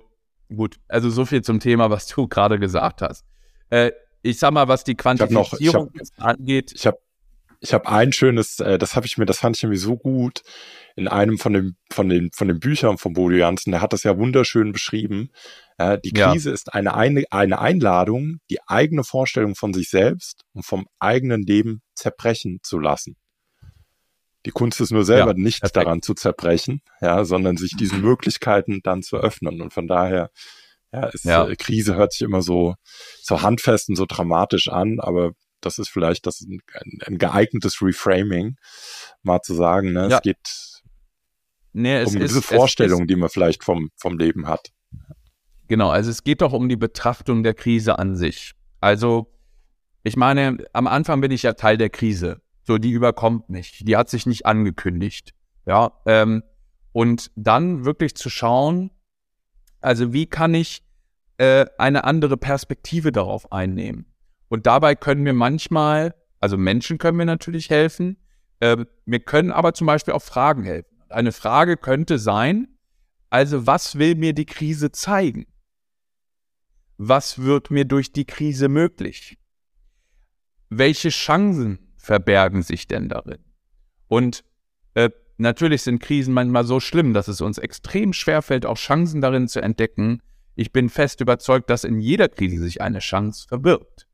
gut, also so viel zum Thema, was du [laughs] gerade gesagt hast. Äh, ich sag mal, was die Quantifizierung ich hab, ich hab, angeht. Ich habe ich hab ein schönes, äh, das habe ich mir, das fand ich irgendwie so gut in einem von den, von den, von den Büchern von Bodo Jansen, der hat das ja wunderschön beschrieben. Äh, die Krise ja. ist eine, eine, eine Einladung, die eigene Vorstellung von sich selbst und vom eigenen Leben zerbrechen zu lassen. Die Kunst ist nur selber ja, nicht perfekt. daran zu zerbrechen, ja, sondern sich diesen Möglichkeiten dann zu öffnen. Und von daher, ja, ist, ja. Äh, Krise hört sich immer so, so handfest und so dramatisch an, aber das ist vielleicht das ein, ein geeignetes Reframing, mal zu sagen, ne, ja. es geht Nee, es um ist, diese Vorstellung, ist, die man vielleicht vom, vom Leben hat. Genau, also es geht doch um die Betrachtung der Krise an sich. Also, ich meine, am Anfang bin ich ja Teil der Krise. So, die überkommt mich. Die hat sich nicht angekündigt. Ja, ähm, und dann wirklich zu schauen, also wie kann ich äh, eine andere Perspektive darauf einnehmen? Und dabei können mir manchmal, also Menschen können mir natürlich helfen, äh, mir können aber zum Beispiel auch Fragen helfen. Eine Frage könnte sein, also was will mir die Krise zeigen? Was wird mir durch die Krise möglich? Welche Chancen verbergen sich denn darin? Und äh, natürlich sind Krisen manchmal so schlimm, dass es uns extrem schwerfällt, auch Chancen darin zu entdecken. Ich bin fest überzeugt, dass in jeder Krise sich eine Chance verbirgt.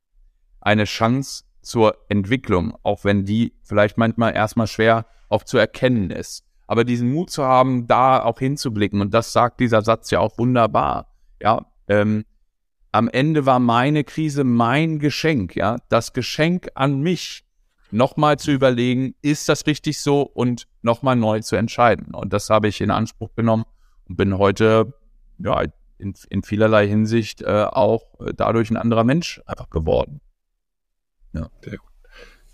Eine Chance zur Entwicklung, auch wenn die vielleicht manchmal erstmal schwer auch zu erkennen ist. Aber diesen Mut zu haben, da auch hinzublicken, und das sagt dieser Satz ja auch wunderbar. Ja, ähm, am Ende war meine Krise mein Geschenk, ja, das Geschenk an mich, nochmal zu überlegen, ist das richtig so und nochmal neu zu entscheiden. Und das habe ich in Anspruch genommen und bin heute, ja, in, in vielerlei Hinsicht äh, auch äh, dadurch ein anderer Mensch einfach geworden. Ja.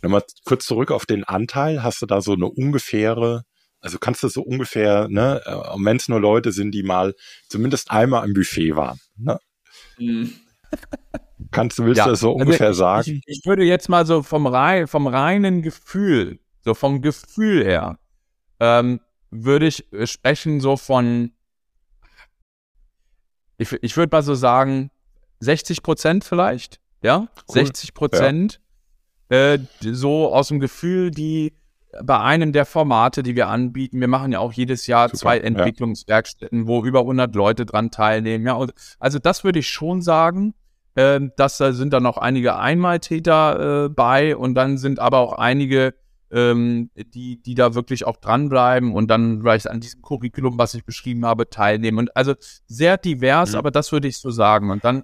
Nochmal kurz zurück auf den Anteil. Hast du da so eine ungefähre also kannst du so ungefähr, ne, äh, wenn es nur Leute sind, die mal zumindest einmal am Buffet waren, ne? Mhm. Kannst du, willst ja. du das so also ungefähr also ich, sagen? Ich, ich, würde jetzt mal so vom, rein, vom reinen Gefühl, so vom Gefühl her, ähm, würde ich sprechen so von, ich, ich würde mal so sagen, 60 Prozent vielleicht, ja, cool. 60 Prozent, ja. Äh, so aus dem Gefühl, die bei einem der Formate, die wir anbieten, wir machen ja auch jedes Jahr Super, zwei Entwicklungswerkstätten, ja. wo über 100 Leute dran teilnehmen. Ja, und also das würde ich schon sagen. Äh, dass da sind dann noch einige Einmaltäter äh, bei und dann sind aber auch einige, ähm, die, die da wirklich auch dranbleiben und dann vielleicht an diesem Curriculum, was ich beschrieben habe, teilnehmen. Und also sehr divers, mhm. aber das würde ich so sagen. Und dann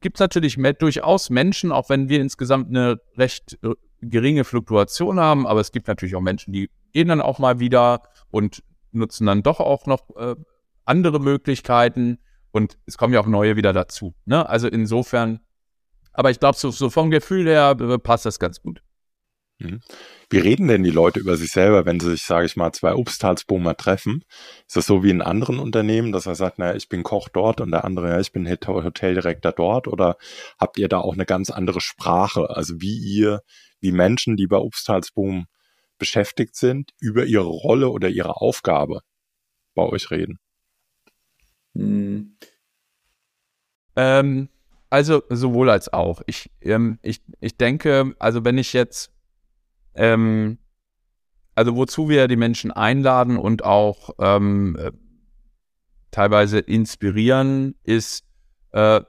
gibt es natürlich durchaus Menschen, auch wenn wir insgesamt eine recht äh, geringe Fluktuation haben, aber es gibt natürlich auch Menschen, die gehen dann auch mal wieder und nutzen dann doch auch noch äh, andere Möglichkeiten und es kommen ja auch neue wieder dazu. Ne? Also insofern, aber ich glaube, so, so vom Gefühl her äh, passt das ganz gut. Mhm. Wie reden denn die Leute über sich selber, wenn sie sich, sage ich mal, zwei Obsthalsboomer treffen? Ist das so wie in anderen Unternehmen, dass er sagt, naja, ich bin Koch dort und der andere, ja, ich bin Hoteldirektor dort? Oder habt ihr da auch eine ganz andere Sprache? Also wie ihr, wie Menschen, die bei Obsthalsboom beschäftigt sind, über ihre Rolle oder ihre Aufgabe bei euch reden? Hm. Ähm, also sowohl als auch. Ich, ähm, ich, ich denke, also wenn ich jetzt ähm, also wozu wir die Menschen einladen und auch ähm, äh, teilweise inspirieren, ist, äh,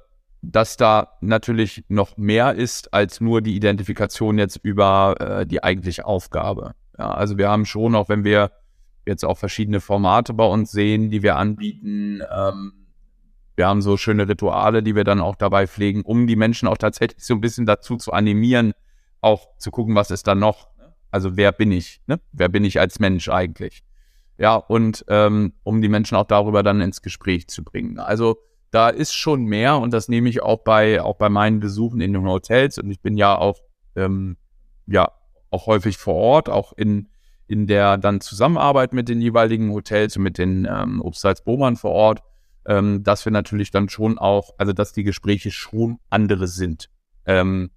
dass da natürlich noch mehr ist als nur die Identifikation jetzt über äh, die eigentliche Aufgabe. Ja, also wir haben schon, auch wenn wir jetzt auch verschiedene Formate bei uns sehen, die wir anbieten, ähm, wir haben so schöne Rituale, die wir dann auch dabei pflegen, um die Menschen auch tatsächlich so ein bisschen dazu zu animieren, auch zu gucken, was ist da noch. Also wer bin ich? Ne? Wer bin ich als Mensch eigentlich? Ja, und ähm, um die Menschen auch darüber dann ins Gespräch zu bringen. Also da ist schon mehr und das nehme ich auch bei auch bei meinen Besuchen in den Hotels und ich bin ja auch ähm, ja auch häufig vor Ort, auch in in der dann Zusammenarbeit mit den jeweiligen Hotels und mit den ähm, Obstalsbohmern vor Ort, ähm, dass wir natürlich dann schon auch, also dass die Gespräche schon andere sind. Ähm,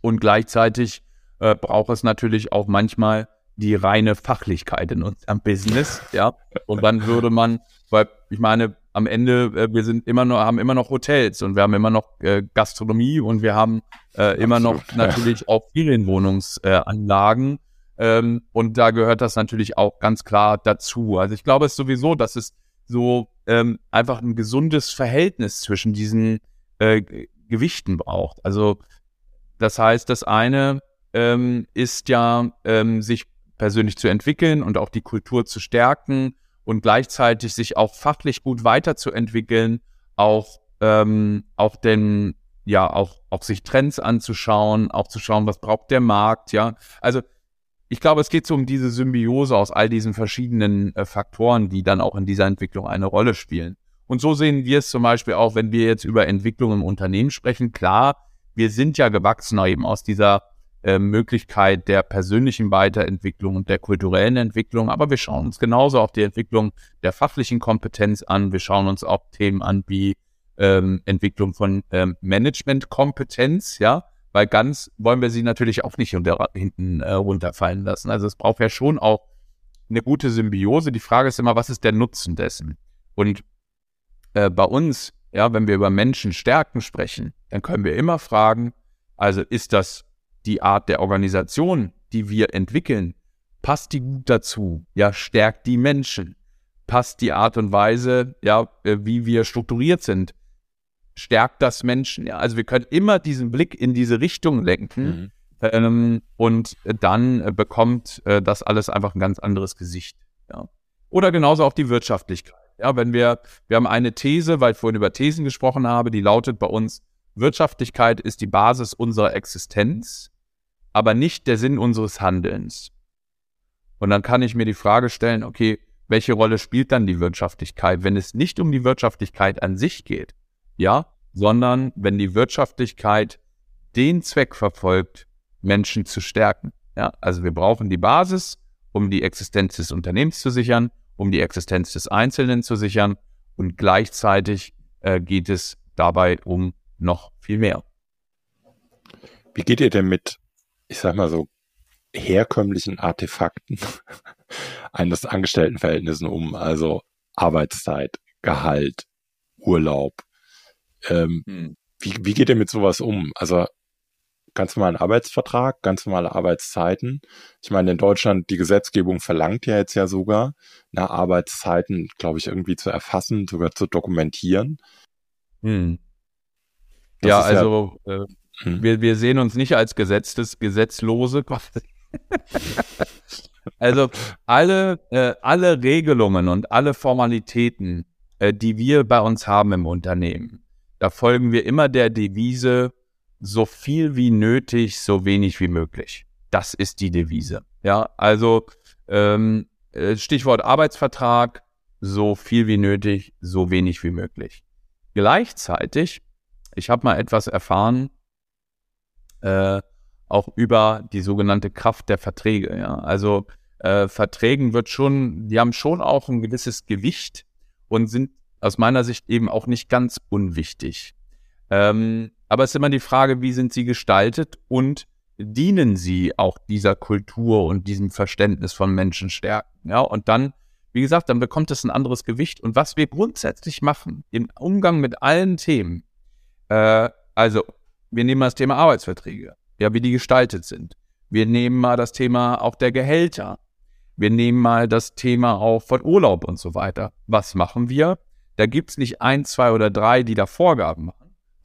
und gleichzeitig äh, braucht es natürlich auch manchmal die reine Fachlichkeit in unserem Business, ja. Und dann würde man, weil ich meine, am Ende, äh, wir sind immer noch, haben immer noch Hotels und wir haben immer noch äh, Gastronomie und wir haben äh, immer noch ja. natürlich auch Ferienwohnungsanlagen. Ähm, und da gehört das natürlich auch ganz klar dazu. Also ich glaube es sowieso, dass es so ähm, einfach ein gesundes Verhältnis zwischen diesen äh, Gewichten braucht. Also das heißt, das eine ähm, ist ja, ähm, sich persönlich zu entwickeln und auch die Kultur zu stärken und gleichzeitig sich auch fachlich gut weiterzuentwickeln, auch, ähm, auch den, ja, auch, auch sich Trends anzuschauen, auch zu schauen, was braucht der Markt, ja. Also ich glaube, es geht so um diese Symbiose aus all diesen verschiedenen äh, Faktoren, die dann auch in dieser Entwicklung eine Rolle spielen. Und so sehen wir es zum Beispiel auch, wenn wir jetzt über Entwicklung im Unternehmen sprechen. Klar, wir sind ja gewachsen eben aus dieser äh, Möglichkeit der persönlichen Weiterentwicklung und der kulturellen Entwicklung. Aber wir schauen uns genauso auch die Entwicklung der fachlichen Kompetenz an. Wir schauen uns auch Themen an wie ähm, Entwicklung von ähm, Managementkompetenz, ja, weil ganz wollen wir sie natürlich auch nicht unter, hinten äh, runterfallen lassen. Also es braucht ja schon auch eine gute Symbiose. Die Frage ist immer, was ist der Nutzen dessen? Und äh, bei uns, ja, wenn wir über Menschenstärken sprechen, dann können wir immer fragen, also ist das die Art der Organisation, die wir entwickeln, passt die gut dazu? Ja, stärkt die Menschen? Passt die Art und Weise, ja, äh, wie wir strukturiert sind? Stärkt das Menschen? Ja, also wir können immer diesen Blick in diese Richtung lenken. Mhm. Ähm, und dann äh, bekommt äh, das alles einfach ein ganz anderes Gesicht. Ja. Oder genauso auch die Wirtschaftlichkeit. Ja, wenn wir, wir haben eine These, weil ich vorhin über Thesen gesprochen habe, die lautet bei uns, Wirtschaftlichkeit ist die Basis unserer Existenz aber nicht der Sinn unseres Handelns. Und dann kann ich mir die Frage stellen, okay, welche Rolle spielt dann die Wirtschaftlichkeit, wenn es nicht um die Wirtschaftlichkeit an sich geht, ja, sondern wenn die Wirtschaftlichkeit den Zweck verfolgt, Menschen zu stärken. Ja, also wir brauchen die Basis, um die Existenz des Unternehmens zu sichern, um die Existenz des Einzelnen zu sichern und gleichzeitig äh, geht es dabei um noch viel mehr. Wie geht ihr denn mit ich sag mal so, herkömmlichen Artefakten [laughs] eines Angestelltenverhältnissen um, also Arbeitszeit, Gehalt, Urlaub. Ähm, hm. wie, wie geht ihr mit sowas um? Also ganz normalen Arbeitsvertrag, ganz normale Arbeitszeiten. Ich meine, in Deutschland, die Gesetzgebung verlangt ja jetzt ja sogar, na, Arbeitszeiten, glaube ich, irgendwie zu erfassen, sogar zu dokumentieren. Hm. Ja, also ja, äh, hm. Wir, wir sehen uns nicht als gesetztes, gesetzlose also alle, äh, alle Regelungen und alle Formalitäten, äh, die wir bei uns haben im Unternehmen, da folgen wir immer der Devise, so viel wie nötig, so wenig wie möglich. Das ist die Devise. Ja, also ähm, äh, Stichwort Arbeitsvertrag, so viel wie nötig, so wenig wie möglich. Gleichzeitig, ich habe mal etwas erfahren, äh, auch über die sogenannte Kraft der Verträge. Ja? Also äh, Verträgen wird schon, die haben schon auch ein gewisses Gewicht und sind aus meiner Sicht eben auch nicht ganz unwichtig. Ähm, aber es ist immer die Frage, wie sind sie gestaltet und dienen sie auch dieser Kultur und diesem Verständnis von Menschenstärken. Ja, und dann, wie gesagt, dann bekommt es ein anderes Gewicht. Und was wir grundsätzlich machen im Umgang mit allen Themen, äh, also wir nehmen mal das Thema Arbeitsverträge, ja, wie die gestaltet sind. Wir nehmen mal das Thema auch der Gehälter. Wir nehmen mal das Thema auch von Urlaub und so weiter. Was machen wir? Da gibt's nicht ein, zwei oder drei, die da Vorgaben machen,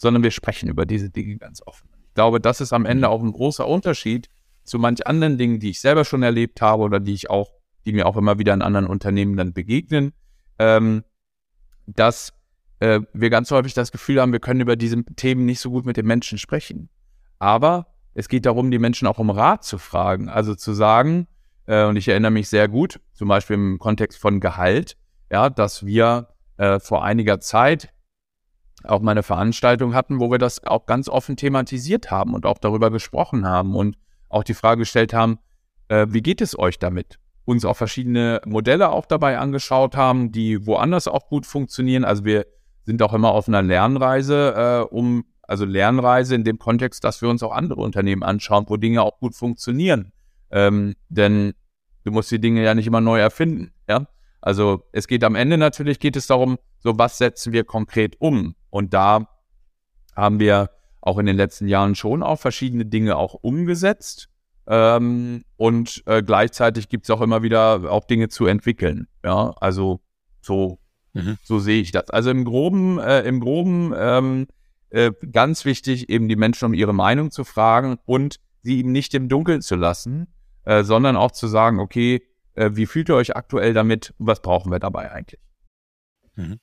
sondern wir sprechen über diese Dinge ganz offen. Ich glaube, das ist am Ende auch ein großer Unterschied zu manch anderen Dingen, die ich selber schon erlebt habe oder die ich auch, die mir auch immer wieder in anderen Unternehmen dann begegnen, ähm, dass äh, wir ganz häufig das Gefühl haben, wir können über diese Themen nicht so gut mit den Menschen sprechen. Aber es geht darum, die Menschen auch um Rat zu fragen. Also zu sagen, äh, und ich erinnere mich sehr gut, zum Beispiel im Kontext von Gehalt, ja, dass wir äh, vor einiger Zeit auch mal eine Veranstaltung hatten, wo wir das auch ganz offen thematisiert haben und auch darüber gesprochen haben und auch die Frage gestellt haben, äh, wie geht es euch damit? Uns auch verschiedene Modelle auch dabei angeschaut haben, die woanders auch gut funktionieren. Also wir sind auch immer auf einer Lernreise, äh, um, also Lernreise in dem Kontext, dass wir uns auch andere Unternehmen anschauen, wo Dinge auch gut funktionieren. Ähm, denn du musst die Dinge ja nicht immer neu erfinden, ja. Also es geht am Ende natürlich, geht es darum, so was setzen wir konkret um? Und da haben wir auch in den letzten Jahren schon auch verschiedene Dinge auch umgesetzt. Ähm, und äh, gleichzeitig gibt es auch immer wieder auch Dinge zu entwickeln. Ja, also so, mhm. so sehe ich das. Also im Groben, äh, im Groben ähm, äh, ganz wichtig, eben die Menschen um ihre Meinung zu fragen und sie eben nicht im Dunkeln zu lassen, äh, sondern auch zu sagen, okay, äh, wie fühlt ihr euch aktuell damit? Was brauchen wir dabei eigentlich? Mhm.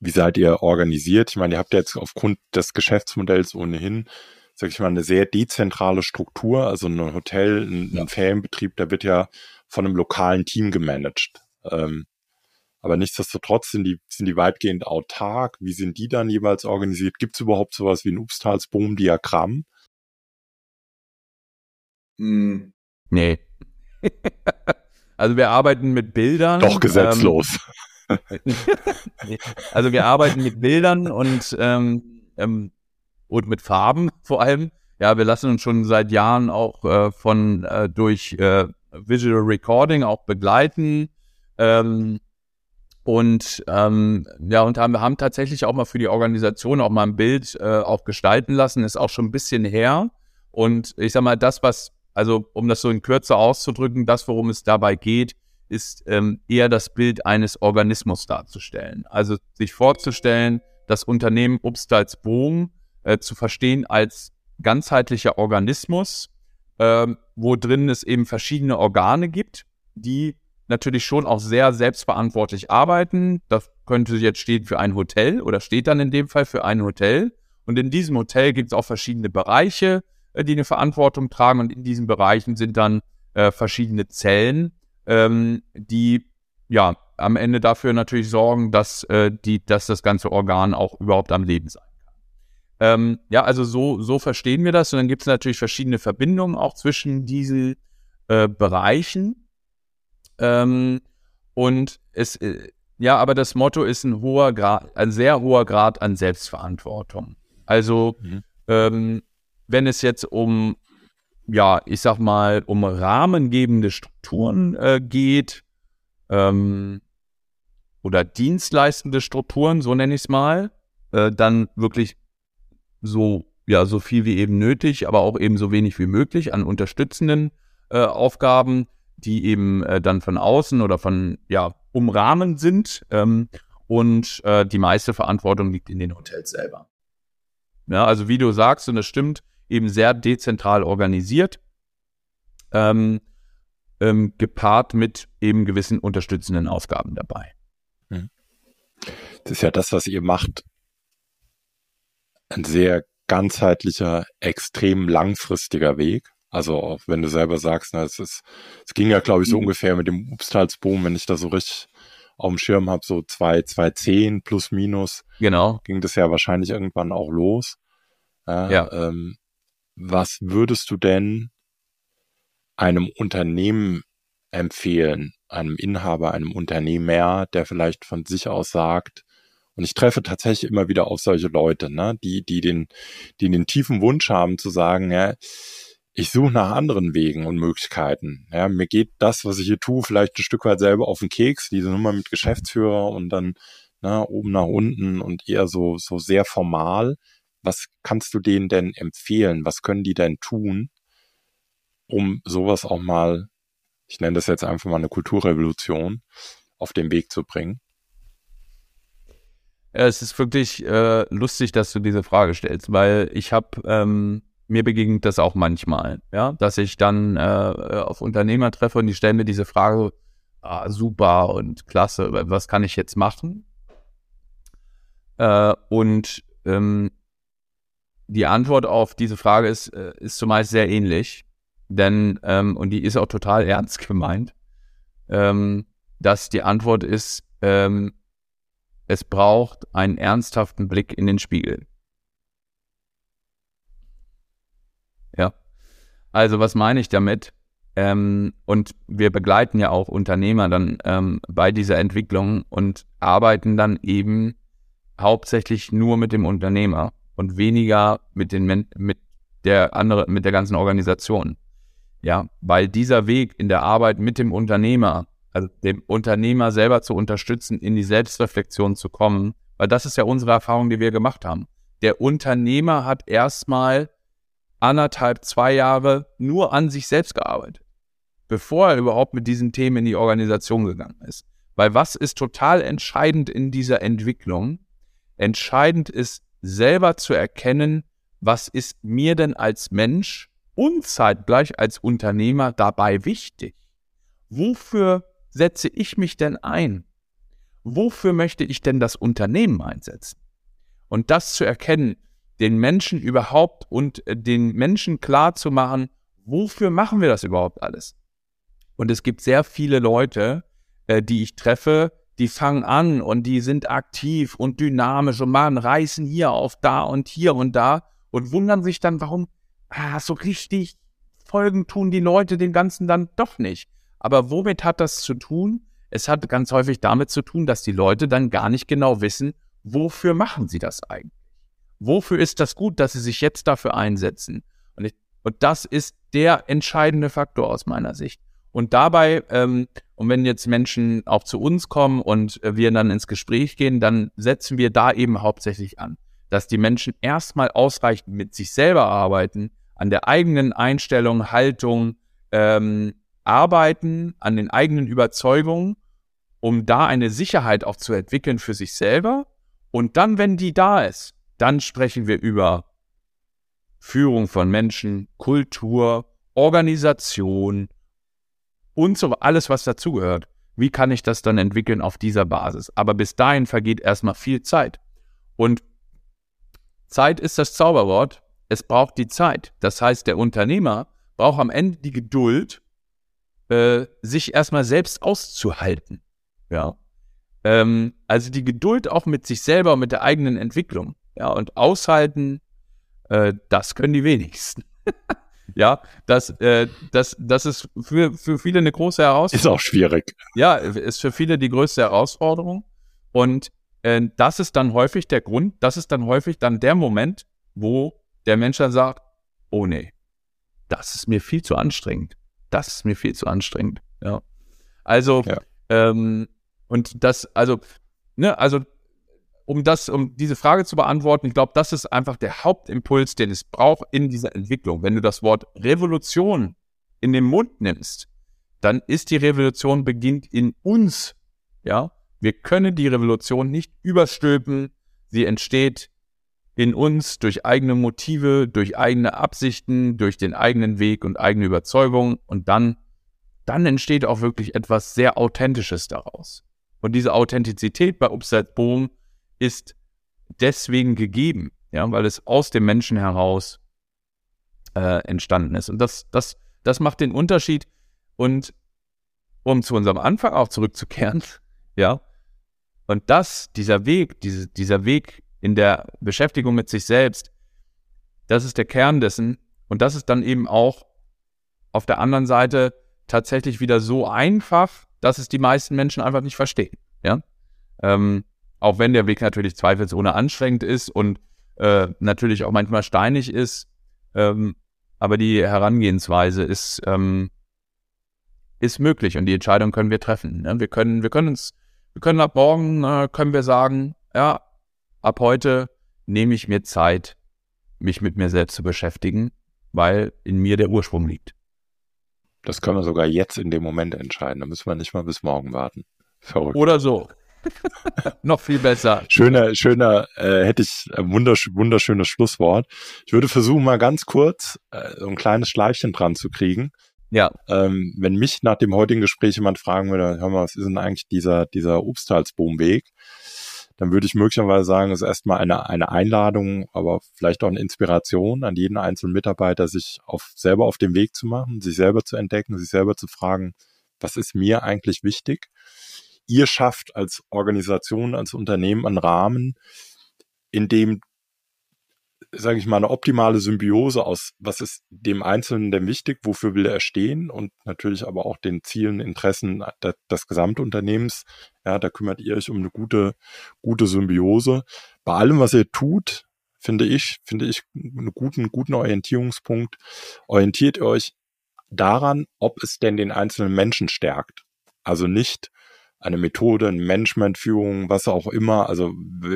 Wie seid ihr organisiert? Ich meine, ihr habt jetzt aufgrund des Geschäftsmodells ohnehin, sag ich mal, eine sehr dezentrale Struktur. Also ein Hotel, ein, ja. ein Ferienbetrieb, der wird ja von einem lokalen Team gemanagt. Ähm, aber nichtsdestotrotz sind die, sind die weitgehend autark. Wie sind die dann jeweils organisiert? Gibt es überhaupt sowas wie ein Upstalsboom-Diagramm? Hm, nee. [laughs] Also wir arbeiten mit Bildern. Doch gesetzlos. Ähm, [laughs] also wir arbeiten mit Bildern und, ähm, ähm, und mit Farben vor allem. Ja, wir lassen uns schon seit Jahren auch äh, von äh, durch äh, Visual Recording auch begleiten. Ähm, und ähm, ja, und haben, haben tatsächlich auch mal für die Organisation auch mal ein Bild äh, auch gestalten lassen, ist auch schon ein bisschen her. Und ich sag mal, das, was also um das so in Kürze auszudrücken, das, worum es dabei geht, ist ähm, eher das Bild eines Organismus darzustellen. Also sich vorzustellen, das Unternehmen Obstalsboom äh, zu verstehen als ganzheitlicher Organismus, äh, wo drin es eben verschiedene Organe gibt, die natürlich schon auch sehr selbstverantwortlich arbeiten. Das könnte jetzt stehen für ein Hotel oder steht dann in dem Fall für ein Hotel. Und in diesem Hotel gibt es auch verschiedene Bereiche, die eine Verantwortung tragen. Und in diesen Bereichen sind dann äh, verschiedene Zellen, ähm, die ja am Ende dafür natürlich sorgen, dass, äh, die, dass das ganze Organ auch überhaupt am Leben sein kann. Ähm, ja, also so, so verstehen wir das. Und dann gibt es natürlich verschiedene Verbindungen auch zwischen diesen äh, Bereichen. Ähm, und es, äh, ja, aber das Motto ist ein hoher Grad, ein sehr hoher Grad an Selbstverantwortung. Also mhm. ähm, wenn es jetzt um, ja, ich sag mal, um rahmengebende Strukturen äh, geht, ähm, oder dienstleistende Strukturen, so nenne ich es mal, äh, dann wirklich so, ja, so viel wie eben nötig, aber auch eben so wenig wie möglich an unterstützenden äh, Aufgaben, die eben äh, dann von außen oder von, ja, umrahmend sind. Ähm, und äh, die meiste Verantwortung liegt in den Hotels selber. Ja, also wie du sagst, und das stimmt, eben sehr dezentral organisiert, ähm, ähm, gepaart mit eben gewissen unterstützenden Aufgaben dabei. Mhm. Das ist ja das, was ihr macht, ein sehr ganzheitlicher, extrem langfristiger Weg. Also wenn du selber sagst, na, es ist, es ging ja, glaube ich, so mhm. ungefähr mit dem Obstalsboom, wenn ich das so richtig auf dem Schirm habe, so zwei, zwei zehn plus minus. Genau. Ging das ja wahrscheinlich irgendwann auch los. Ja. ja. Ähm, was würdest du denn einem Unternehmen empfehlen, einem Inhaber, einem Unternehmer, der vielleicht von sich aus sagt, und ich treffe tatsächlich immer wieder auf solche Leute, ne, die, die den, die den tiefen Wunsch haben zu sagen, ja, ich suche nach anderen Wegen und Möglichkeiten. Ja, mir geht das, was ich hier tue, vielleicht ein Stück weit selber auf den Keks, diese Nummer mit Geschäftsführer und dann ne, oben nach unten und eher so, so sehr formal. Was kannst du denen denn empfehlen? Was können die denn tun, um sowas auch mal, ich nenne das jetzt einfach mal eine Kulturrevolution, auf den Weg zu bringen? Es ist wirklich äh, lustig, dass du diese Frage stellst, weil ich habe ähm, mir begegnet das auch manchmal, ja, dass ich dann äh, auf Unternehmer treffe und die stellen mir diese Frage, ah, super und klasse, was kann ich jetzt machen? Äh, und ähm, die Antwort auf diese Frage ist, äh, ist zumeist sehr ähnlich, denn, ähm, und die ist auch total [laughs] ernst gemeint, ähm, dass die Antwort ist, ähm, es braucht einen ernsthaften Blick in den Spiegel. Ja. Also was meine ich damit? Ähm, und wir begleiten ja auch Unternehmer dann ähm, bei dieser Entwicklung und arbeiten dann eben hauptsächlich nur mit dem Unternehmer und weniger mit den mit der andere mit der ganzen Organisation. Ja, weil dieser Weg in der Arbeit mit dem Unternehmer, also dem Unternehmer selber zu unterstützen, in die Selbstreflexion zu kommen, weil das ist ja unsere Erfahrung, die wir gemacht haben. Der Unternehmer hat erstmal anderthalb, zwei Jahre nur an sich selbst gearbeitet, bevor er überhaupt mit diesen Themen in die Organisation gegangen ist. Weil was ist total entscheidend in dieser Entwicklung? Entscheidend ist selber zu erkennen, was ist mir denn als Mensch und zeitgleich als Unternehmer dabei wichtig? Wofür setze ich mich denn ein? Wofür möchte ich denn das Unternehmen einsetzen? Und das zu erkennen, den Menschen überhaupt und äh, den Menschen klar zu machen, wofür machen wir das überhaupt alles? Und es gibt sehr viele Leute, äh, die ich treffe, die fangen an und die sind aktiv und dynamisch und machen, reißen hier auf da und hier und da und wundern sich dann, warum ah, so richtig Folgen tun die Leute dem Ganzen dann doch nicht. Aber womit hat das zu tun? Es hat ganz häufig damit zu tun, dass die Leute dann gar nicht genau wissen, wofür machen sie das eigentlich? Wofür ist das gut, dass sie sich jetzt dafür einsetzen? Und, ich, und das ist der entscheidende Faktor aus meiner Sicht. Und dabei, ähm, und wenn jetzt Menschen auch zu uns kommen und wir dann ins Gespräch gehen, dann setzen wir da eben hauptsächlich an, dass die Menschen erstmal ausreichend mit sich selber arbeiten, an der eigenen Einstellung, Haltung ähm, arbeiten, an den eigenen Überzeugungen, um da eine Sicherheit auch zu entwickeln für sich selber. Und dann, wenn die da ist, dann sprechen wir über Führung von Menschen, Kultur, Organisation und so alles, was dazugehört. Wie kann ich das dann entwickeln auf dieser Basis? Aber bis dahin vergeht erstmal viel Zeit. Und Zeit ist das Zauberwort. Es braucht die Zeit. Das heißt, der Unternehmer braucht am Ende die Geduld, äh, sich erstmal selbst auszuhalten. Ja. Ähm, also die Geduld auch mit sich selber und mit der eigenen Entwicklung. Ja, und aushalten, äh, das können die wenigsten. [laughs] ja, das, äh, das, das ist für, für viele eine große Herausforderung. Ist auch schwierig. Ja, ist für viele die größte Herausforderung. Und äh, das ist dann häufig der Grund, das ist dann häufig dann der Moment, wo der Mensch dann sagt, oh nee, das ist mir viel zu anstrengend. Das ist mir viel zu anstrengend. Ja. Also, ja. Ähm, und das, also, ne, also um das, um diese Frage zu beantworten, ich glaube, das ist einfach der Hauptimpuls, den es braucht in dieser Entwicklung. Wenn du das Wort Revolution in den Mund nimmst, dann ist die Revolution beginnt in uns. Ja, wir können die Revolution nicht überstülpen. Sie entsteht in uns durch eigene Motive, durch eigene Absichten, durch den eigenen Weg und eigene Überzeugung. Und dann, dann entsteht auch wirklich etwas sehr Authentisches daraus. Und diese Authentizität bei Upside Boom ist deswegen gegeben, ja, weil es aus dem Menschen heraus äh, entstanden ist. Und das, das, das macht den Unterschied. Und um zu unserem Anfang auch zurückzukehren, [laughs] ja, und das, dieser Weg, diese, dieser Weg in der Beschäftigung mit sich selbst, das ist der Kern dessen. Und das ist dann eben auch auf der anderen Seite tatsächlich wieder so einfach, dass es die meisten Menschen einfach nicht verstehen. Ja? Ähm, auch wenn der Weg natürlich zweifelsohne anstrengend ist und äh, natürlich auch manchmal steinig ist, ähm, aber die Herangehensweise ist, ähm, ist möglich und die Entscheidung können wir treffen. Ne? Wir können, wir können uns, wir können ab morgen äh, können wir sagen, ja, ab heute nehme ich mir Zeit, mich mit mir selbst zu beschäftigen, weil in mir der Ursprung liegt. Das können wir sogar jetzt in dem Moment entscheiden. Da müssen wir nicht mal bis morgen warten. Verrückt. Oder so. [laughs] Noch viel besser. Schöner, schöner, äh, hätte ich ein wundersch wunderschönes Schlusswort. Ich würde versuchen, mal ganz kurz äh, so ein kleines Schleifchen dran zu kriegen. Ja. Ähm, wenn mich nach dem heutigen Gespräch jemand fragen würde, hör mal, was ist denn eigentlich dieser, dieser Obsthalsboomweg? dann würde ich möglicherweise sagen, es ist erstmal eine, eine Einladung, aber vielleicht auch eine Inspiration an jeden einzelnen Mitarbeiter, sich auf, selber auf den Weg zu machen, sich selber zu entdecken, sich selber zu fragen, was ist mir eigentlich wichtig? Ihr schafft als Organisation, als Unternehmen einen Rahmen, in dem sage ich mal, eine optimale Symbiose aus, was ist dem Einzelnen denn wichtig, wofür will er stehen und natürlich aber auch den Zielen, Interessen des, des Gesamtunternehmens. Ja, da kümmert ihr euch um eine gute, gute Symbiose. Bei allem, was ihr tut, finde ich, finde ich einen guten, guten Orientierungspunkt. Orientiert ihr euch daran, ob es denn den einzelnen Menschen stärkt. Also nicht, eine Methode, eine Managementführung, was auch immer, also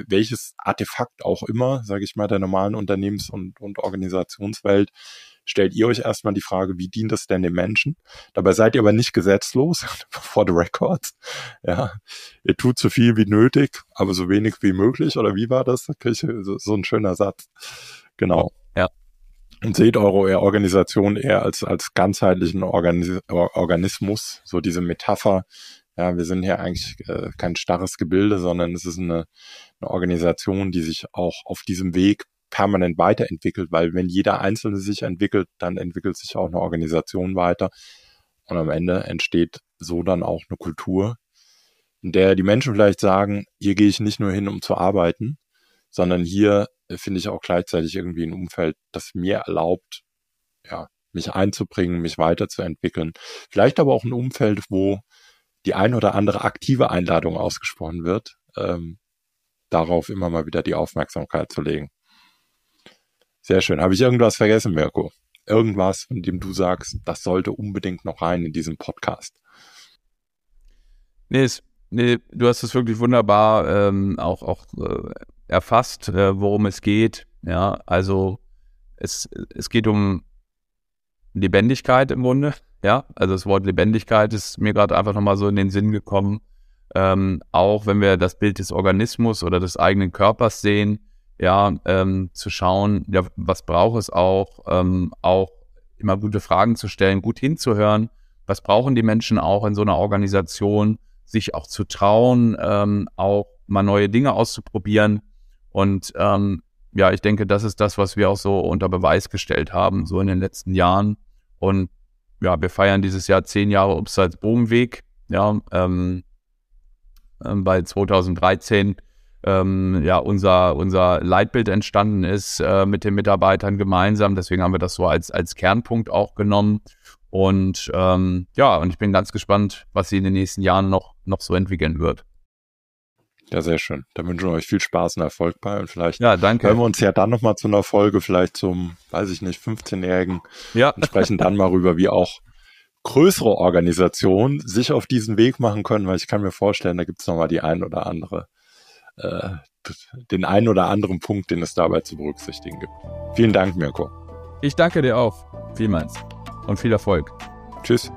welches Artefakt auch immer, sage ich mal, der normalen Unternehmens- und, und Organisationswelt, stellt ihr euch erstmal die Frage, wie dient das denn den Menschen? Dabei seid ihr aber nicht gesetzlos, [laughs] for the record. Ja, ihr tut so viel wie nötig, aber so wenig wie möglich, oder wie war das? So, so ein schöner Satz. Genau. Ja. Und seht eure Organisation eher als, als ganzheitlichen Organis Organismus, so diese Metapher, ja, wir sind hier eigentlich äh, kein starres Gebilde, sondern es ist eine, eine Organisation, die sich auch auf diesem Weg permanent weiterentwickelt, weil wenn jeder Einzelne sich entwickelt, dann entwickelt sich auch eine Organisation weiter. Und am Ende entsteht so dann auch eine Kultur, in der die Menschen vielleicht sagen, hier gehe ich nicht nur hin, um zu arbeiten, sondern hier finde ich auch gleichzeitig irgendwie ein Umfeld, das mir erlaubt, ja, mich einzubringen, mich weiterzuentwickeln. Vielleicht aber auch ein Umfeld, wo die ein oder andere aktive Einladung ausgesprochen wird, ähm, darauf immer mal wieder die Aufmerksamkeit zu legen. Sehr schön. Habe ich irgendwas vergessen, Mirko? Irgendwas, von dem du sagst, das sollte unbedingt noch rein in diesem Podcast? Nee, es, nee du hast es wirklich wunderbar ähm, auch, auch äh, erfasst, äh, worum es geht. Ja, also es, es geht um Lebendigkeit im Grunde. Ja, also das Wort Lebendigkeit ist mir gerade einfach nochmal so in den Sinn gekommen. Ähm, auch wenn wir das Bild des Organismus oder des eigenen Körpers sehen, ja, ähm, zu schauen, ja, was braucht es auch, ähm, auch immer gute Fragen zu stellen, gut hinzuhören, was brauchen die Menschen auch in so einer Organisation, sich auch zu trauen, ähm, auch mal neue Dinge auszuprobieren. Und ähm, ja, ich denke, das ist das, was wir auch so unter Beweis gestellt haben, so in den letzten Jahren. Und ja, wir feiern dieses Jahr zehn Jahre Upsalz Bogenweg. Ja, ähm, ähm, weil 2013 ähm, ja unser, unser Leitbild entstanden ist äh, mit den Mitarbeitern gemeinsam. Deswegen haben wir das so als, als Kernpunkt auch genommen. Und ähm, ja, und ich bin ganz gespannt, was sie in den nächsten Jahren noch, noch so entwickeln wird. Ja, sehr schön. Da wünschen wir euch viel Spaß und Erfolg bei und vielleicht ja, danke. hören wir uns ja dann nochmal zu einer Folge, vielleicht zum, weiß ich nicht, 15-Jährigen ja. und sprechen dann mal rüber, wie auch größere Organisationen sich auf diesen Weg machen können, weil ich kann mir vorstellen, da gibt es nochmal die ein oder andere, äh, den einen oder anderen Punkt, den es dabei zu berücksichtigen gibt. Vielen Dank, Mirko. Ich danke dir auch, vielmals und viel Erfolg. Tschüss.